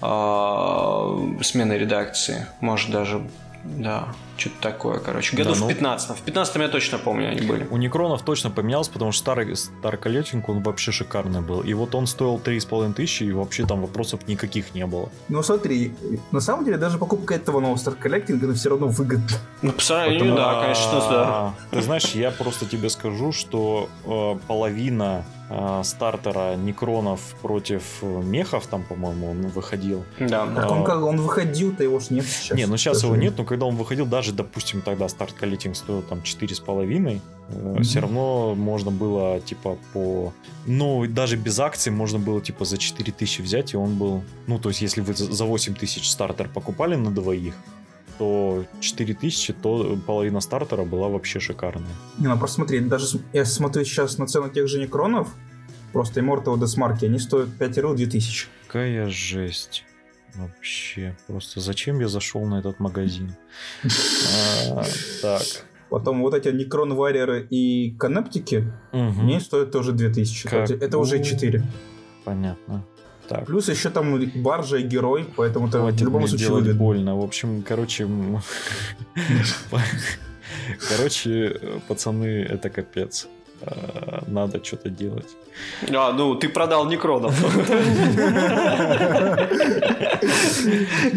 смены редакции. Может даже, да, что-то такое, короче. Году Да, в ну- 15 В 15 я точно помню, они были. У Некронов точно поменялся, потому что старый Star Collecting, он вообще шикарный был. И вот он стоил 3,5 тысячи, и вообще там вопросов никаких не было. Ну смотри, на самом деле даже покупка этого нового старт коллектинга, она все равно выгодна. Ну, по сравнению, да, конечно, да. А, Ты знаешь, я просто тебе скажу, что э, половина э, стартера Некронов против э, мехов, там, по-моему, он выходил. Да. Так он как, он выходил-то его ж нет сейчас. Не, ну сейчас его нет, но когда он выходил, даже, допустим, тогда старт коллектинг стоил там 4,5, Мгм. все равно можно было, типа, по... Ну, даже без акций можно было, типа, за 4 тысячи взять, и он был... Ну, то есть, если вы за за 8 тысяч стартер покупали на двоих, то 4 тысячи, то половина стартера была вообще шикарная. Не, ну просто смотри, даже я смотрю сейчас на цену тех же некронов, просто Immortal Deathmark, они стоят 5 рыл 2000. Какая жесть. Вообще. Просто зачем я зашел на этот магазин? А, Так. Потом вот эти Некрон Warrior и Канептики, Мгм. они стоят тоже 2000. Как? Это уже 4. Понятно. Так. Плюс еще там баржа и герой, поэтому это в любом случае делать больно. В общем, короче... Короче, пацаны, это капец. А, Надо что-то делать. А, ну, ты продал Некронов.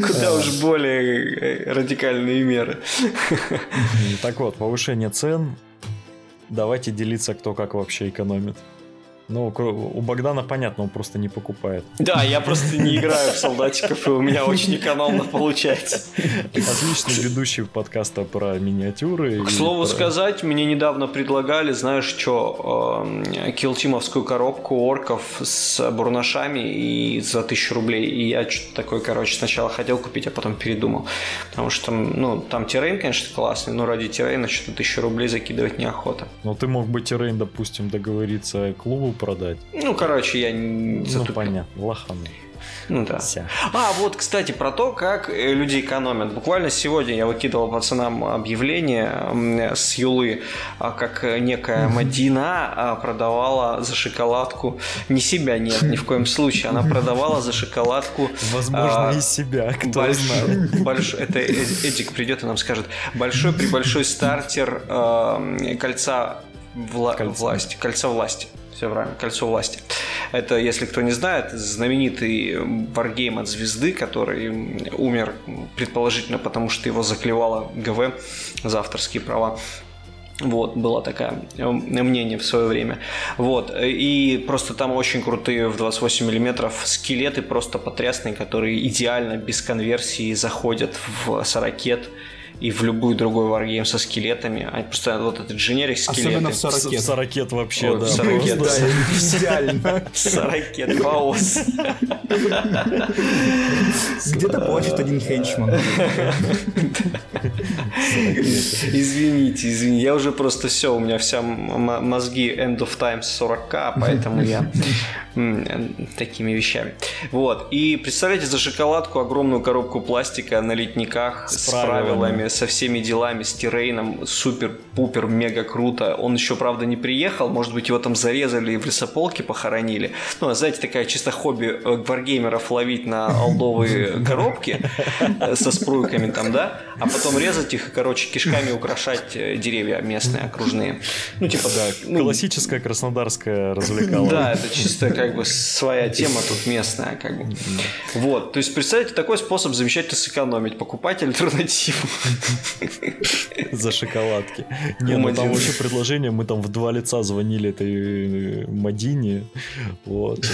Куда уж более э, радикальные меры. Так вот, повышение цен. Давайте делиться, кто как вообще экономит. Ну, у Богдана понятно, он просто не покупает. Да, я просто не играю в солдатиков, и у меня очень экономно получается. Отличный ведущий подкаста про миниатюры. К слову про- сказать, мне недавно предлагали, знаешь что, килтимовскую коробку орков с бурнашами и за тысячу рублей. И я что-то такое, короче, сначала хотел купить, а потом передумал. Потому что там, ну, там террейн, конечно, классный, но ради террейна что-то тысячу рублей закидывать неохота. Ну, ты мог бы Террейн, допустим, договориться клубу продать. Ну, короче, я не Ну, затупил. понятно, лохану. Ну да. Ся. А, вот, кстати, про то, как э, люди экономят. Буквально сегодня я выкидывал пацанам объявление с Юлы, а, как э, некая Мадина а, продавала за шоколадку, не себя нет, ни в коем случае, она продавала за шоколадку Возможно, А, из себя, кто Больш- знает. больш- Это Э- Эдик придет и нам скажет. Большой при большой стартер э, кольца вла- Кольца. власти. Кольца власти. Все правильно, кольцо власти. Это, если кто не знает, знаменитый варгейм от звезды, который умер предположительно потому, что его заклевало ГВ за авторские права. Вот, было такое э, мнение в свое время. Вот, и просто там очень крутые в 28 миллиметров скелеты, просто потрясные, которые идеально без конверсии заходят в сорокет и в любой другой варгейм со скелетами. Они просто вот этот дженерик скелеты. Особенно в В сорокет. Сорокет вообще, Ой, да. в сорокет. Да, идеально. Сорокет, хаос. Где-то плачет один хенчман. Извините, извините, я уже просто все, у меня вся мозги end of time 40к, поэтому я такими вещами. Вот, и представляете, за шоколадку огромную коробку пластика на литниках с, С правилами. Со всеми делами, с Тирейном, супер-пупер, мега круто. Он еще, правда, не приехал, может быть, его там зарезали и в лесополке похоронили. Ну, а знаете, такая чисто хобби э, варгеймеров ловить на алдовые коробки э, со спруйками там, да, а потом резать их и, короче, кишками украшать э, деревья местные, окружные. Ну, типа, да, ну, классическая краснодарская развлекалова. Да, это чисто как бы своя тема тут местная, как бы. Вот, то есть, представьте, такой способ замечательно сэкономить, покупать альтернативу. За шоколадки. Не, ну там вообще предложение, мы там в два лица звонили этой Мадине, вот,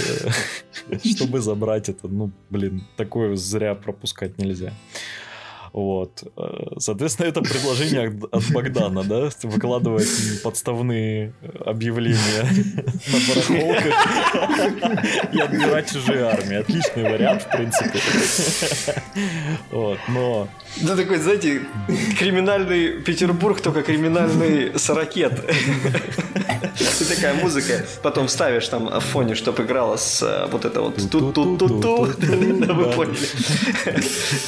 чтобы забрать это, ну, блин, такое зря пропускать нельзя. Вот. Э, соответственно, это предложение от Богдана, да, выкладывать подставные объявления на барахолках и отбирать чужие армии. Отличный вариант, в принципе. Вот, но... Да такой, знаете, криминальный Петербург, только криминальный сорокет. И такая музыка, потом ставишь там в фоне, чтобы играла с э, вот это вот ту-ту-ту-ту. Вы поняли.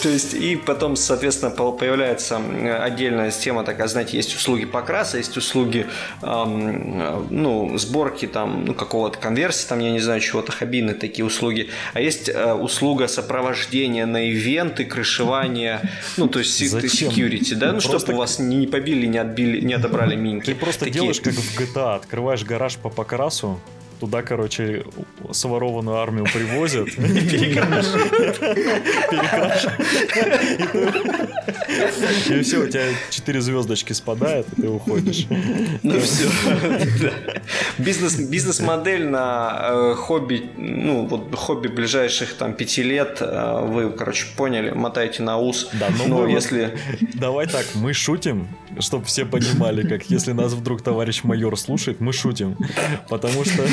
То есть, и потом, соответственно, появляется отдельная тема такая, знаете, есть услуги покраса, есть услуги, ну, сборки там, ну, какого-то конверсии, там, я не знаю, чего-то, хоббины такие услуги. А есть э, услуга сопровождения на ивенты, крышевания, ну, то есть security, да, ну, чтобы у вас не побили, не отбили, не отобрали минки. Ты просто делаешь как в GTA, открываешь гараж по покрасу, Туда, короче, сворованную армию привозят. И перекрашивают. И все, у тебя четыре звездочки спадает, и ты уходишь. Ну все. Бизнес, бизнес-модель на э, хобби, ну вот хобби ближайших там пяти лет, э, вы, короче, поняли, мотаете на ус. Да, но, если... Давай так, мы шутим, чтобы все понимали, как если нас вдруг товарищ майор слушает, мы шутим. Потому что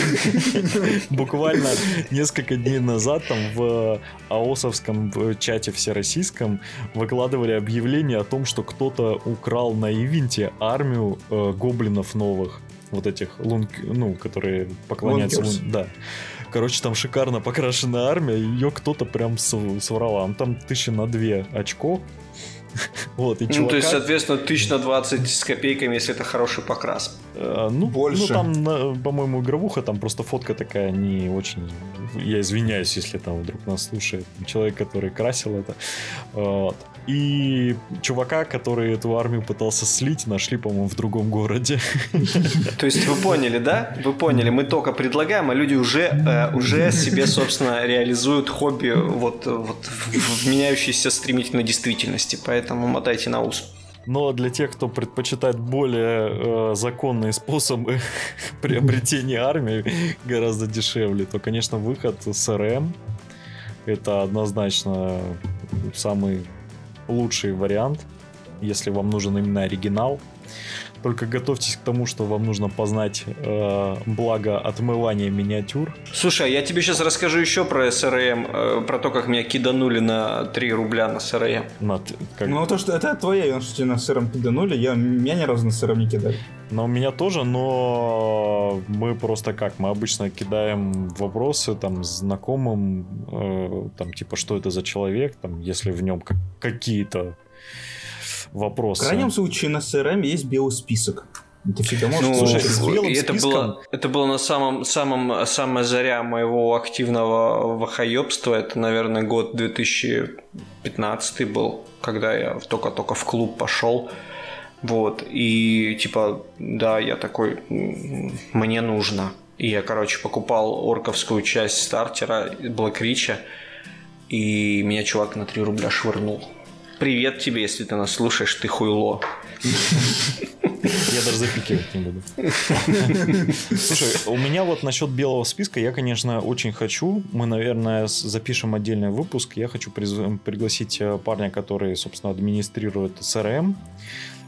буквально несколько дней назад там в АОСовском чате всероссийском выкладывали объявление о том, что кто-то украл на ивенте армию э, гоблинов новых. Вот этих лунг, ну, которые поклоняются лун... Да. Короче, там шикарно покрашенная армия, ее кто-то прям своровал. Там тысяча на две очков Вот, и чувака... Ну, то есть, соответственно, тысяч на 20 с копейками, если это хороший покрас. А, ну, Больше. Ну, там, по-моему, игровуха, там просто фотка такая не очень... Я извиняюсь, если там вдруг нас слушает человек, который красил это. Вот. И чувака, который эту армию пытался слить, нашли, по-моему, в другом городе. То есть вы поняли, да? Вы поняли, мы только предлагаем, а люди уже, э, уже себе, собственно, реализуют хобби вот, вот в меняющейся стремительно действительности. Поэтому мотайте на ус. Но для тех, кто предпочитает более э, законные способы приобретения армии, гораздо дешевле, то, конечно, выход с РМ это однозначно самый лучший вариант, если вам нужен именно оригинал. Только готовьтесь к тому, что вам нужно познать э, благо отмывания миниатюр. Слушай, а я тебе сейчас расскажу еще про СРМ, э, про то, как меня киданули на 3 рубля на СРМ. На, как... Ну, то, что это твоя, что тебя на СРМ киданули, я, меня ни разу на СРМ не кидали. Но у меня тоже, но мы просто как, мы обычно кидаем вопросы там знакомым, э, там типа, что это за человек, там, если в нем как, какие-то вопросы. В крайнем случае на CRM есть белый список. Ты всегда можешь... Ну, слушай, с белым это было, это было на самом, самом, самая заря моего активного вахоебства. Это, наверное, год 2015 был, когда я только-только в клуб пошел. Вот, и типа, да, я такой, мне нужно. И я, короче, покупал орковскую часть стартера Black Rich, и меня чувак на 3 рубля швырнул. Привет тебе, если ты нас слушаешь, ты хуйло. Я даже запикивать не буду. Слушай, у меня вот насчет белого списка, я, конечно, очень хочу. Мы, наверное, запишем отдельный выпуск. Я хочу пригласить э, парня, который, собственно, администрирует CRM.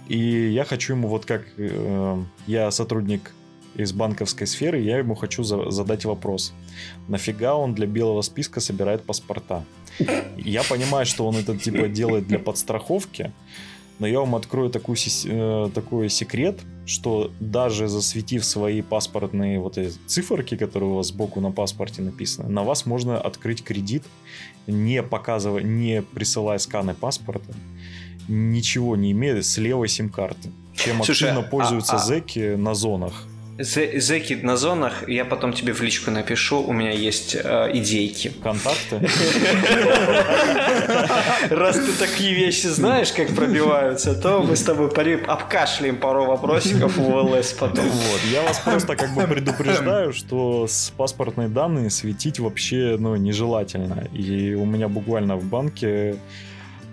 И я хочу ему вот как э, я сотрудник из банковской сферы, я ему хочу за- задать вопрос. Нафига он для белого списка собирает паспорта? Я понимаю, что он это типа делает для подстраховки, но я вам открою такую, э, такой секрет, что даже засветив свои паспортные вот эти циферки, которые у вас сбоку на паспорте написаны, на вас можно открыть кредит, не показывая, не присылая сканы паспорта. ничего не имеет с левой сим-карты. Чем Слушай, активно а- пользуются а- зеки на зонах. Зэки на зонах, я потом тебе в личку напишу, у меня есть э, идейки. Контакты. Раз ты такие вещи знаешь, как пробиваются, то мы с тобой обкашляем пару вопросиков в ЛС потом. Вот, я вас просто как бы предупреждаю, что с паспортные данные светить вообще, ну, нежелательно. И у меня буквально в банке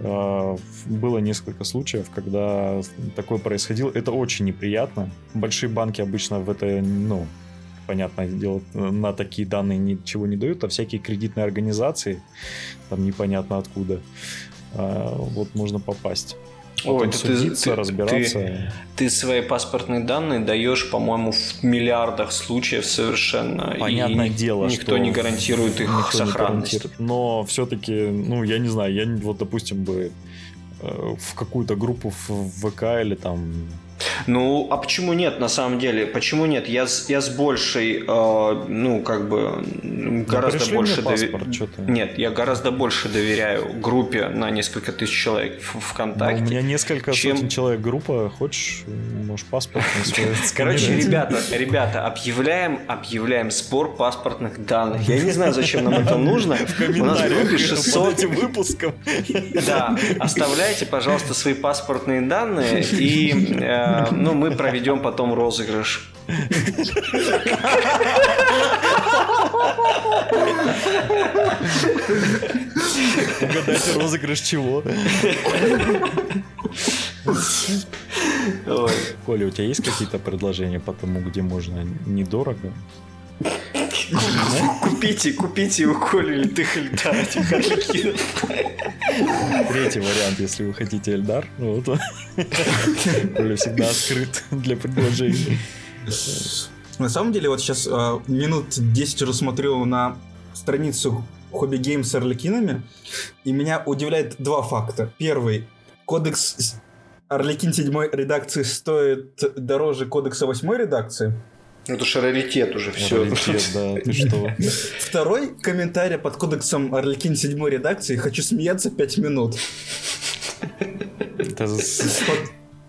было несколько случаев, когда такое происходило. Это очень неприятно. Большие банки обычно в это, ну, понятное дело, на такие данные ничего не дают, а всякие кредитные организации, там непонятно откуда, э, вот можно попасть. Ой, ты- судиться, ты- разбираться. Ты свои паспортные данные даешь, по-моему, в миллиардах случаев совершенно. Понятное и дело, никто что не гарантирует их сохранность. гарантирует. Но все-таки, ну, я не знаю, я вот, допустим, бы э, в какую-то группу в ВК или там... Ну, а почему нет, на самом деле? Почему нет? Я с, я с большей, э, ну, как бы, гораздо пришли больше... ты? Нет, я гораздо больше доверяю группе на несколько тысяч человек в ВКонтакте. у меня несколько чем- сотен человек группа, хочешь, можешь паспорт Короче, ребята, ребята, объявляем, объявляем сбор паспортных данных. Я не знаю, зачем нам это нужно. У нас в группе комментариях 600 под этим выпуском. Да, оставляйте, пожалуйста, свои паспортные данные, и э, ну, мы проведем потом розыгрыш. Угадайте розыгрыш чего. Коля, у тебя есть какие-то предложения по тому, где можно недорого? Купите, купите у Коли литых льда этих. Третий вариант, если вы хотите Эльдар. ну, Вот. Коля всегда открыт для предложений. На самом деле, вот сейчас а, минут 10 уже смотрю на страницу Хобби Гейм с Орликинами, и меня удивляет два факта. Первый. Кодекс Орликин 7 редакции стоит дороже кодекса 8 редакции. Это же раритет уже все. Раритет, да, ты что? Второй комментарий под кодексом Орликин 7 редакции «Хочу смеяться 5 минут». Это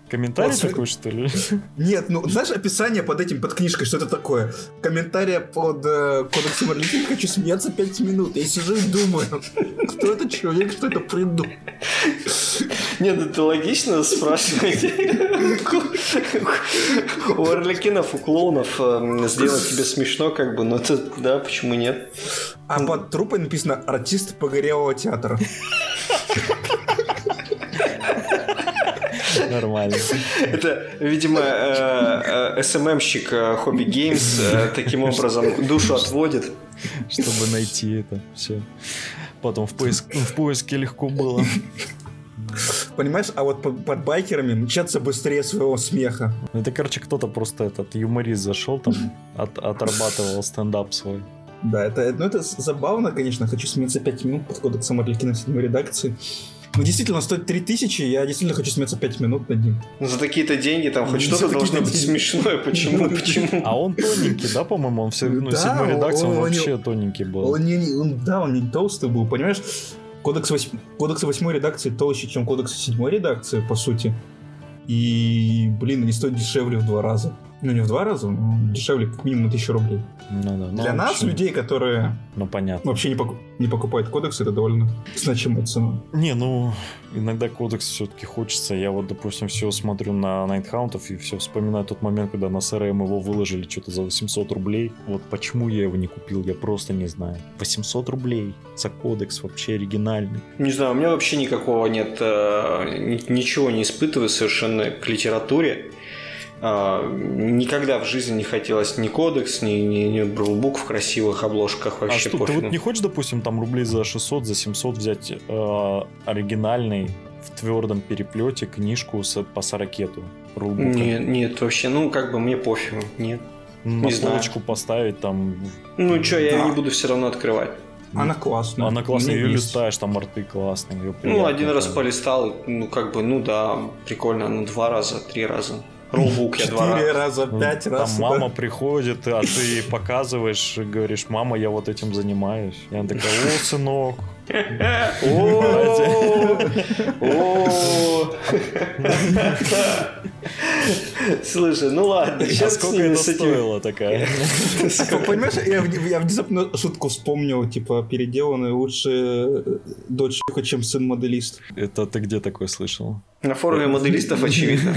комментарий Вот, такой, что ли? Нет, ну знаешь описание под этим, под книжкой, что это такое? Комментария под э, кодексом Орликин «Хочу смеяться 5 минут». Я сижу и думаю, кто этот человек, что это придумал? Нет, это логично спрашивать. У орликинов, у клоунов э, сделать тебе смешно, как бы, но это, да, почему нет? А под трупой написано «Артист погорелого театра». Нормально. Это, видимо, э, э, СММщик Hobby Games э, таким образом душу отводит. Чтобы найти это все. Потом в, поиск, в поиске легко было. Понимаешь, а вот под, под байкерами мчаться быстрее своего смеха. Это, короче, кто-то просто этот юморист зашел там, от- отрабатывал стендап свой. Да, это, ну, это забавно, конечно. Хочу смеяться 5 минут под кодексом Орликина 7 редакции. Ну, действительно, стоит 3000, я действительно хочу смеяться 5 минут над ним. Ну, За такие-то деньги там хоть За что-то должно быть смешное. Почему? Почему? А он тоненький, да, по-моему? Он все, ну, седьмой редакции, он, вообще не- тоненький был. Он не, он- да, он не толстый был, понимаешь? Кодекс, вось- кодекс 8 редакции толще, чем кодекс 7 редакции, по сути. И, блин, они стоят дешевле в два раза. Ну, не в два раза, но дешевле как минимум на 1000 рублей. Ну да. ну, Для нас, общем, людей, которые Ну понятно. вообще не, поку- не покупают кодекс, это довольно значимая цена. Не, ну, иногда кодекс все-таки хочется. Я вот, допустим, все смотрю на Найтхаунтов и все вспоминаю тот момент, когда на СРМ его выложили что-то за 800 рублей. Вот почему я его не купил, я просто не знаю. 800 рублей за кодекс вообще оригинальный. Не знаю, у меня вообще никакого нет, э, ни- ничего не испытываю совершенно к литературе. А, Никогда в жизни не хотелось ни кодекс, ни, ни, ни брулбук в красивых обложках а вообще что, ты вот не хочешь, допустим, там рублей за 600, за 700 взять э, оригинальный в твердом переплете книжку с, по сорокету? Нет, нет, вообще, ну как бы мне пофигу, нет. На не знаю. полочку поставить там. Ну что, я Да. ее не буду все равно открывать. Она классная. Она классная, ее есть. листаешь, там арты классные. Ну, один раз полистал, ну как бы, ну да, прикольно, ну два раза, три раза. Роллбук я два раза. раза, пять Там раз. мама да. приходит, а ты показываешь, говоришь, мама, я вот этим занимаюсь. И она такая, о, сынок, Слушай, ну ладно, сейчас сколько это стоило такая? Понимаешь, я внезапно шутку вспомнил, типа, переделанная лучше э, дочь, чем сын-моделист. Это ты где такое слышал? На форуме моделистов, очевидно.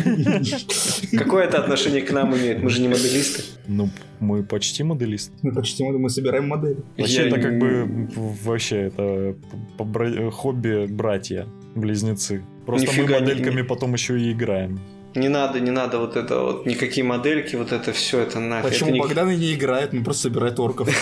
Какое это отношение к нам имеет? Мы же не моделисты. Ну, мы почти моделисты. Мы почти мы собираем модели. Вообще, это как бы вообще это хобби братья, близнецы. Просто мы модельками потом еще и играем. Не надо, не надо вот это вот, никакие модельки, вот это все, это нахуй. Почему это Богдан и не играет, он просто собирает орков.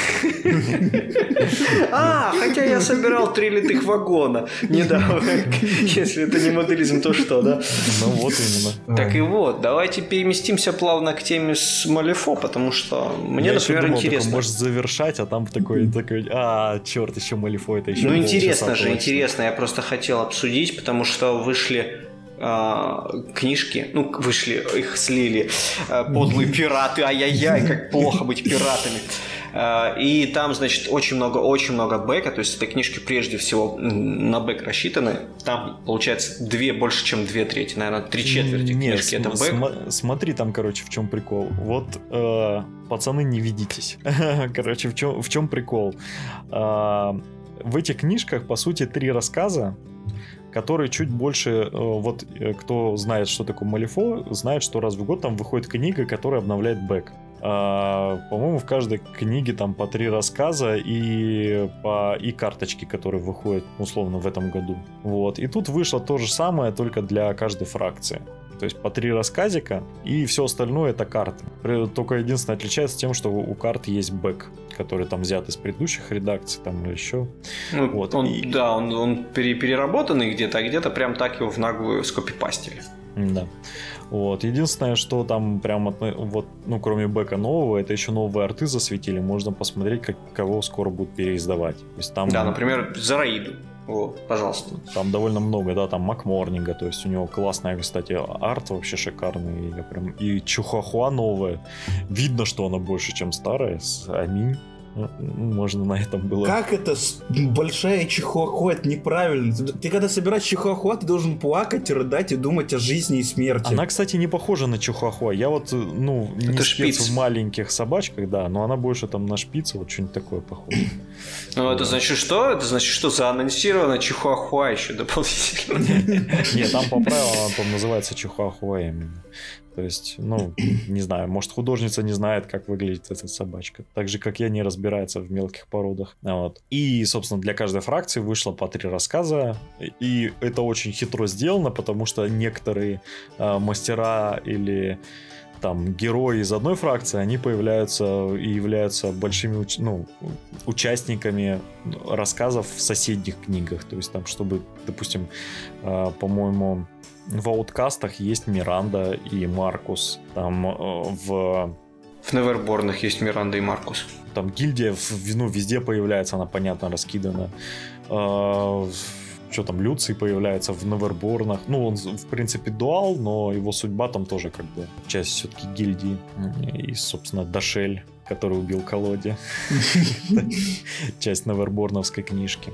А, хотя я собирал три литых вагона недавно. Если это не моделизм, то что, да? Ну вот именно. Так и вот, давайте переместимся плавно к теме с Малифо, потому что мне, например, интересно. Можешь завершать, а там такой, такой, а, черт, еще Малифо, это еще Ну интересно же, интересно, я просто хотел обсудить, потому что вышли книжки, ну, вышли, их слили а, подлые пираты, ай-яй-яй, как плохо быть пиратами. А, и там, значит, очень много, очень много бэка, то есть этой книжки прежде всего на бэк рассчитаны. Там, получается, две, больше, чем две трети, наверное, три четверти Нет, книжки см- это бэк. См- смотри там, короче, в чем прикол. Вот, э, пацаны, не видитесь. короче, в чем, в чем прикол? Э, в этих книжках, по сути, три рассказа, который чуть больше, э, вот э, кто знает, что такое Малифо, знает, что раз в год там выходит книга, которая обновляет бэк. А, по-моему, в каждой книге там по три рассказа и по и карточки, которые выходят условно в этом году. Вот. И тут вышло то же самое, только для каждой фракции. То есть по три рассказика, и все остальное это карты. Только единственное отличается тем, что у карт есть бэк, который там взят из предыдущих редакций, там или еще. Ну, вот. он, и... Да, он, он переработанный где-то, а где-то прям так его в наглую скопипастили. Да. Вот. Единственное, что там прям вот, ну, кроме бэка нового, это еще новые арты засветили. Можно посмотреть, как, кого скоро будут переиздавать. То есть там... Да, например, Зараиду. О, пожалуйста. Там довольно много, да, там Макморнинга, то есть у него классная, кстати, арт вообще шикарный. Я прям... И Чухахуа новая. Видно, что она больше, чем старая. Аминь. Ну, можно на этом было. Как это большая чихуахуа? Это неправильно. Ты когда собираешь чихуахуа, ты должен плакать, рыдать и думать о жизни и смерти. Она, кстати, не похожа на чихуахуа. Я вот, ну, не это спец шпиц. в маленьких собачках, да, но она больше там на шпице, вот что-нибудь такое похоже. Ну, это значит что? Это значит, что заанонсировано чихуахуа еще дополнительно. Нет, там по правилам она называется чихуахуа именно. То есть, ну, не знаю, может, художница не знает, как выглядит эта собачка. Так же, как я, не разбирается в мелких породах. Вот. И, собственно, для каждой фракции вышло по три рассказа. И это очень хитро сделано, потому что некоторые э, мастера или там герои из одной фракции, они появляются и являются большими уч- ну, участниками рассказов в соседних книгах. То есть там, чтобы, допустим, э, по-моему, в ауткастах есть Миранда и Маркус. Там э, в... В Неверборнах есть Миранда и Маркус. Там гильдия ну, везде появляется, она, понятно, раскидана. Э, что там, Люций появляется в Неверборнах. Ну, он, в принципе, дуал, но его судьба там тоже как бы часть все-таки гильдии. И, собственно, Дашель, который убил Колоде. Часть Неверборновской книжки.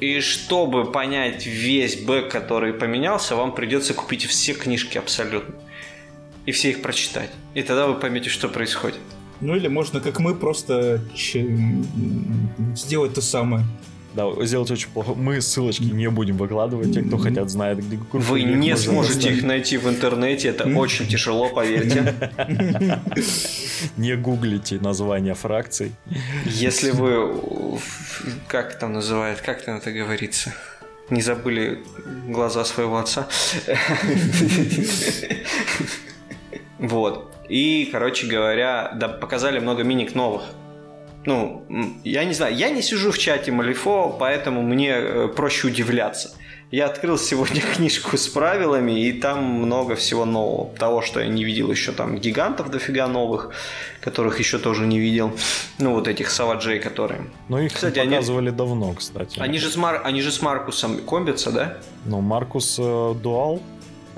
И чтобы понять весь бэк, который поменялся, вам придется купить все книжки абсолютно. И все их прочитать. И тогда вы поймете, что происходит. Ну или можно, как мы, просто сделать то самое. Да, сделать очень плохо. Мы ссылочки не будем выкладывать, те, кто хотят, знает, где Вы не сможете их найти в интернете, это очень тяжело, поверьте. Не гуглите название фракций. Если вы... Как там называют? Как там это говорится? Не забыли глаза своего отца. Вот. И, короче говоря, да, показали много миник новых ну, я не знаю, я не сижу в чате Малифо, поэтому мне э, проще удивляться. Я открыл сегодня книжку с правилами, и там много всего нового. Того, что я не видел еще там гигантов дофига новых, которых еще тоже не видел. Ну, вот этих Саваджей, которые. Ну, их кстати, показывали они... давно, кстати. Они же, с Мар... они же с Маркусом комбятся, да? Ну, Маркус э, Дуал.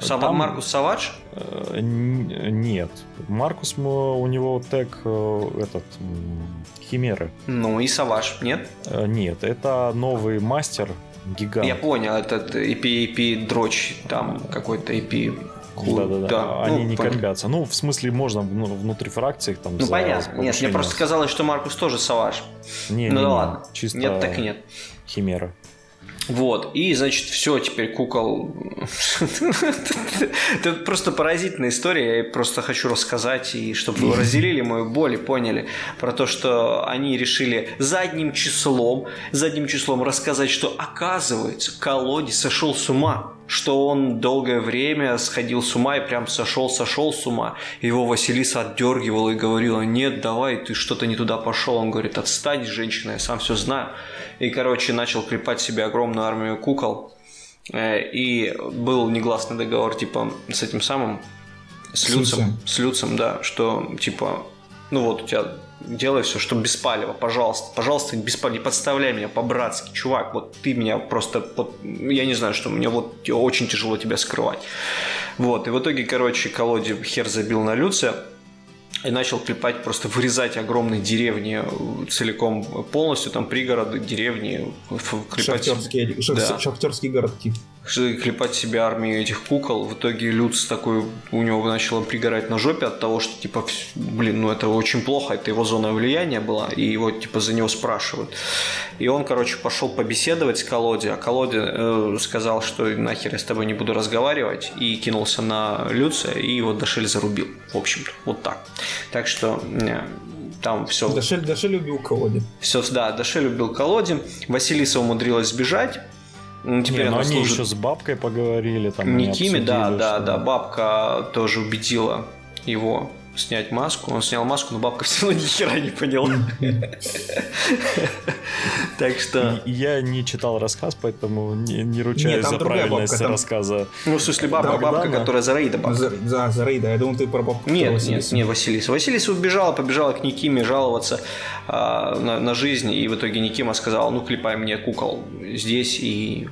Сава... Там... Маркус Савадж? Э, нет. Маркус, у него тег э, этот Химеры. Ну и Саваш, нет? Э, нет, это новый мастер гигант. Я понял, этот EP, EP дрочь, там какой-то EP да, да, да. Они ну, не понятно. комбятся. Ну, в смысле, можно ну, внутри фракций там. Ну, понятно. Нет, мне просто казалось, что Маркус тоже Саваш. Не, ну не, да не, ладно. Чисто нет, так и нет. Химера. Вот, и, значит, все, теперь кукол... Это просто поразительная история, я просто хочу рассказать, и чтобы вы разделили мою боль и поняли про то, что они решили задним числом, задним числом рассказать, что, оказывается, Колоди сошел с ума что он долгое время сходил с ума и прям сошел-сошел с ума. Его Василиса отдергивала и говорила, нет, давай, ты что-то не туда пошел. Он говорит, отстань, женщина, я сам все знаю. И, короче, начал клепать себе огромную армию кукол. Э, и был негласный договор, типа, с этим самым, с Люцем, с Люцем, да, что, типа, ну вот у тебя делай все, что без палева, пожалуйста, пожалуйста, без палева, не подставляй меня по-братски, чувак, вот ты меня просто, вот, я не знаю, что мне вот очень тяжело тебя скрывать. Вот, и в итоге, короче, колоде хер забил на Люция, и начал клепать, просто вырезать огромные деревни целиком, полностью там пригороды, деревни. Клепать... Шахтерские, да. шахтерские городки клепать себе армию этих кукол. В итоге Люц такой, у него начало пригорать на жопе от того, что, типа, блин, ну это очень плохо, это его зона влияния была, и его, типа, за него спрашивают. И он, короче, пошел побеседовать с Колоди, а Колоди э, сказал, что нахер я с тобой не буду разговаривать, и кинулся на Люция, и его Дашель зарубил. В общем-то, вот так. Так что э, там все. Дашель, Дашель убил Колоди. Все, да, Дашель убил Колоди. Василиса умудрилась сбежать. Ну, теперь не, ну, они служит... еще с бабкой поговорили. Там Никими, да, да, да. Бабка тоже убедила его снять маску. Он снял маску, но бабка все равно ни хера не поняла. Так что... Я не читал рассказ, поэтому не ручаюсь за правильность рассказа. Ну, в смысле, бабка, бабка, которая за Рейда бабка. За, за Рейда. Я думал, ты про бабку. Нет, нет, не Василиса. Василиса убежала, побежала к Никиме жаловаться а, на жизнь, и в итоге Никима сказала, ну, клепай мне кукол здесь, и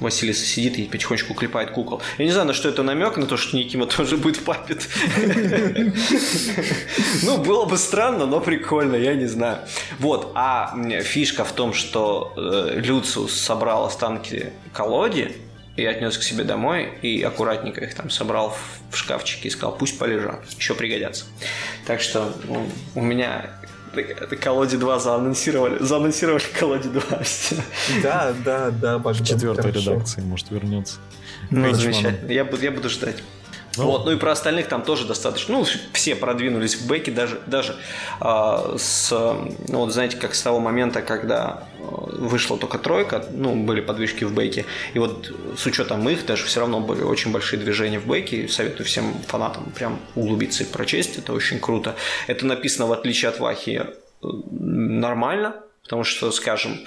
Василиса сидит и потихонечку клепает кукол. Я не знаю, на что это намек, на то, что Никима тоже будет папит. Ну, было бы странно, но прикольно, я не знаю. Вот, а фишка в том, что э, Люциус собрал останки колоди, и отнес к себе домой, и аккуратненько их там собрал в шкафчике и сказал, пусть полежат, еще пригодятся. Так что ну, у меня это колоде 2 заанонсировали. Заанонсировали колоде 2. Да, да, да, В четвертой редакции, может, вернется. Ну, замечательно. Я буду, я буду ждать. Ну, вот, ну и про остальных там тоже достаточно. Ну, все продвинулись в бэке, даже, даже э, с, ну вот знаете, как с того момента, когда э, вышла только тройка, ну, были подвижки в бэке. И вот с учетом их даже все равно были очень большие движения в бэке. Советую всем фанатам прям углубиться и прочесть. Это очень круто. Это написано, в отличие от Вахи, э, нормально, потому что, скажем,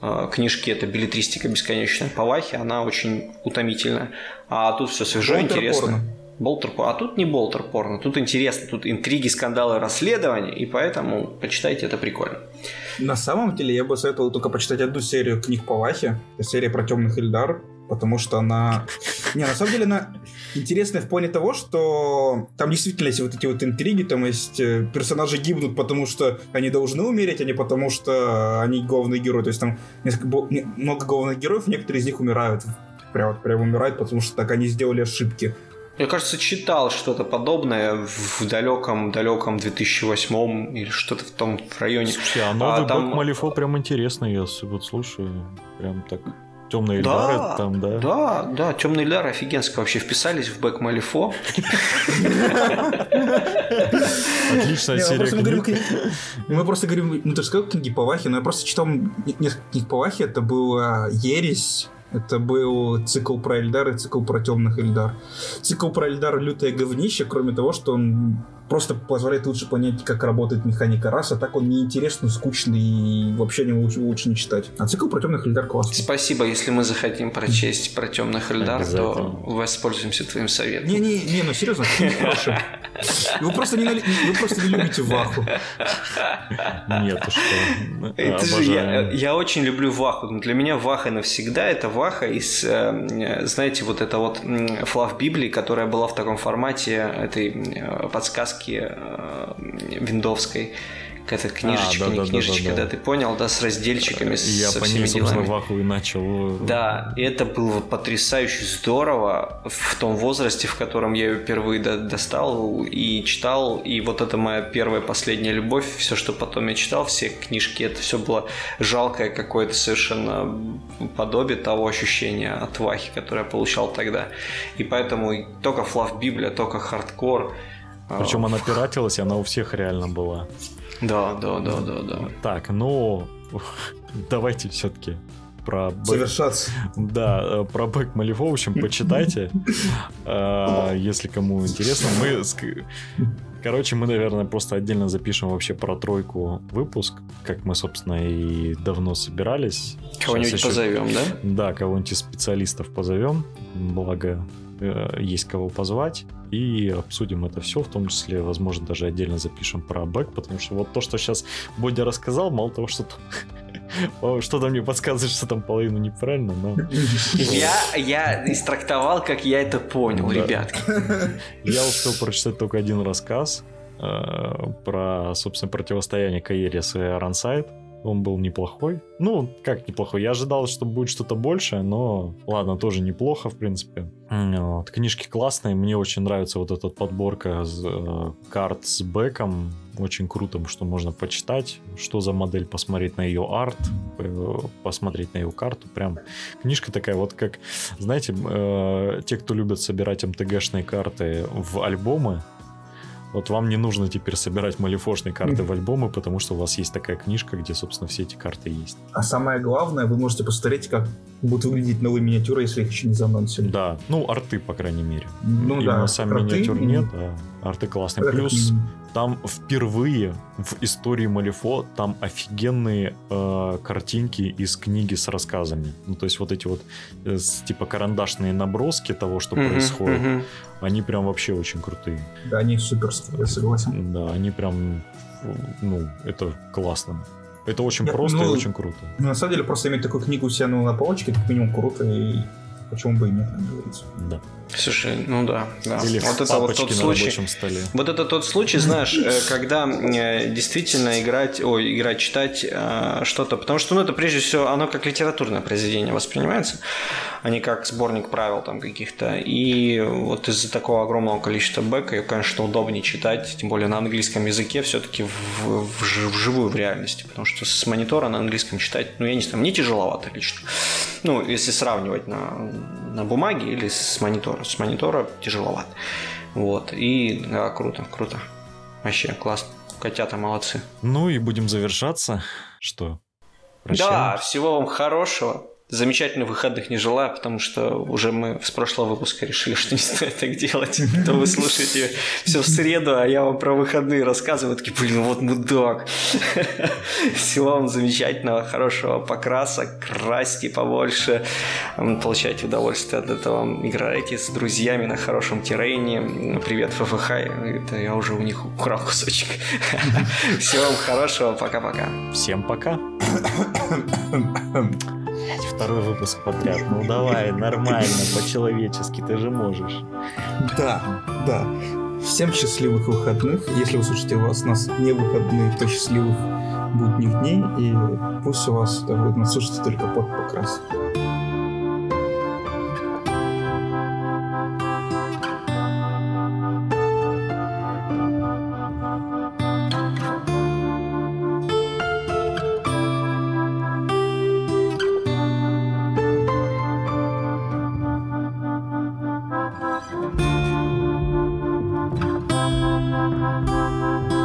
э, книжки это билетристика бесконечная по Вахе, она очень утомительная. А тут все свежо, интересно. Порно. Болтер А тут не болтер порно, тут интересно, тут интриги, скандалы, расследования, и поэтому почитайте, это прикольно. На самом деле я бы советовал только почитать одну серию книг по это серия про темных Ильдар, потому что она... Не, на самом деле она интересная в плане того, что там действительно есть вот эти вот интриги, там есть э, персонажи гибнут, потому что они должны умереть, а не потому что они главные герои. То есть там несколько, много главных героев, некоторые из них умирают. Прям, прям умирают, потому что так они сделали ошибки. Я, кажется, читал что-то подобное в далеком-далеком 2008 или что-то в том районе. Слушай, а новый а, там... Малифо прям интересный, я вот слушаю, прям так Темные Эльдары да, там, да? Да, да, Темные Эльдары офигенско вообще вписались в бэк Малифо. Отличная серия Мы просто говорим, ну ты же сказал книги по Вахе, но я просто читал несколько книг по Вахе, это была Ересь, это был цикл про Эльдар и цикл про темных Эльдар. Цикл про Эльдар лютое говнище, кроме того, что он просто позволяет лучше понять, как работает механика раз, а так он неинтересный, скучный и вообще не лучше, лучше не читать. А цикл про темных Эльдар классный. Спасибо, если мы захотим прочесть про темных Эльдар, то воспользуемся твоим советом. Не-не-не, ну серьезно, хороший. Вы просто не, вы просто не любите Ваху. Нет, что? Это же я, я очень люблю Ваху. Для меня Ваха навсегда это Ваха из, э, знаете, вот это вот флав Библии, которая была в таком формате этой э, подсказки э, виндовской какая-то книжечка, а, да, не да, книжечка, да, да, да, ты понял, да, с разделчиками, Я со по всеми ней, делами. Ваху и начал. Да, и это было потрясающе здорово в том возрасте, в котором я ее впервые достал и читал, и вот это моя первая последняя любовь, все, что потом я читал, все книжки, это все было жалкое какое-то совершенно подобие того ощущения от Вахи, которое я получал тогда. И поэтому только Флав Библия, только хардкор, причем она пиратилась, и она у всех реально была. Да, да, да, да, да. Так, ну, давайте все-таки про бэк... Завершаться. Да, э, про бэк Малифо, в общем, почитайте, э, если кому интересно. Мы, короче, мы, наверное, просто отдельно запишем вообще про тройку выпуск, как мы, собственно, и давно собирались. Кого-нибудь еще... позовем, да? Да, кого-нибудь из специалистов позовем, благо э, есть кого позвать и обсудим это все, в том числе, возможно, даже отдельно запишем про бэк, потому что вот то, что сейчас Бодя рассказал, мало того, что что-то мне подсказывает, что там половину неправильно, но... Я, я истрактовал, как я это понял, да. ребятки. Я успел прочитать только один рассказ э, про, собственно, противостояние Каерис и Арансайд. Он был неплохой. Ну, как неплохой. Я ожидал, что будет что-то большее, но ладно, тоже неплохо, в принципе. Вот. Книжки классные. Мне очень нравится вот эта подборка с, э, карт с бэком. Очень круто, что можно почитать, что за модель, посмотреть на ее арт, э, посмотреть на ее карту. Прям книжка такая вот как, знаете, э, те, кто любят собирать МТГшные карты в альбомы, вот вам не нужно теперь собирать малифошные карты в альбомы, потому что у вас есть такая книжка, где, собственно, все эти карты есть. А самое главное, вы можете посмотреть, как будут выглядеть новые миниатюры, если их еще не занонсили. Да, ну, арты, по крайней мере. Ну Именно да. сам арты, миниатюр нет, а арты классные. Это Плюс там впервые в истории Малифо там офигенные э, картинки из книги с рассказами. Ну, то есть вот эти вот э, типа карандашные наброски того, что mm-hmm, происходит, mm-hmm. Они прям вообще очень крутые. Да, они супер, я согласен. Да, они прям, ну, это классно. Это очень Нет, просто ну, и очень круто. Ну, на самом деле, просто иметь такую книгу у себя ну, на полочке, как минимум круто, и почему бы и нет, как говорится. Да. Слушай, ну да, да. Или вот это вот тот случай. Столе. Вот это тот случай, знаешь, э, когда э, действительно играть, ой, играть, читать э, что-то, потому что, ну, это прежде всего, оно как литературное произведение воспринимается, а не как сборник правил там каких-то. И вот из-за такого огромного количества бэка, ее, конечно, удобнее читать, тем более на английском языке, все-таки в, в, вживую в реальности, потому что с монитора на английском читать, ну, я не знаю, мне тяжеловато лично. Ну, если сравнивать на, на бумаге или с монитора. С монитора тяжеловато. Вот. И да, круто, круто. Вообще классно. Котята молодцы. Ну и будем завершаться. Что? Прощаем? Да, всего вам хорошего замечательных выходных не желаю, потому что уже мы с прошлого выпуска решили, что не стоит так делать. То вы слушаете все в среду, а я вам про выходные рассказываю, такие, блин, вот мудак. Всего вам замечательного, хорошего покраса, красьте побольше, получайте удовольствие от этого, играйте с друзьями на хорошем террейне. Привет, ФФХ, это я уже у них украл кусочек. Всего вам хорошего, пока-пока. Всем пока. Второй выпуск подряд. Ну давай, нормально, по-человечески, ты же можешь. Да, да. Всем счастливых выходных. Если вы слушаете у вас нас не выходные, то счастливых будних дней. И пусть у вас да, вы нас только под покрас. Música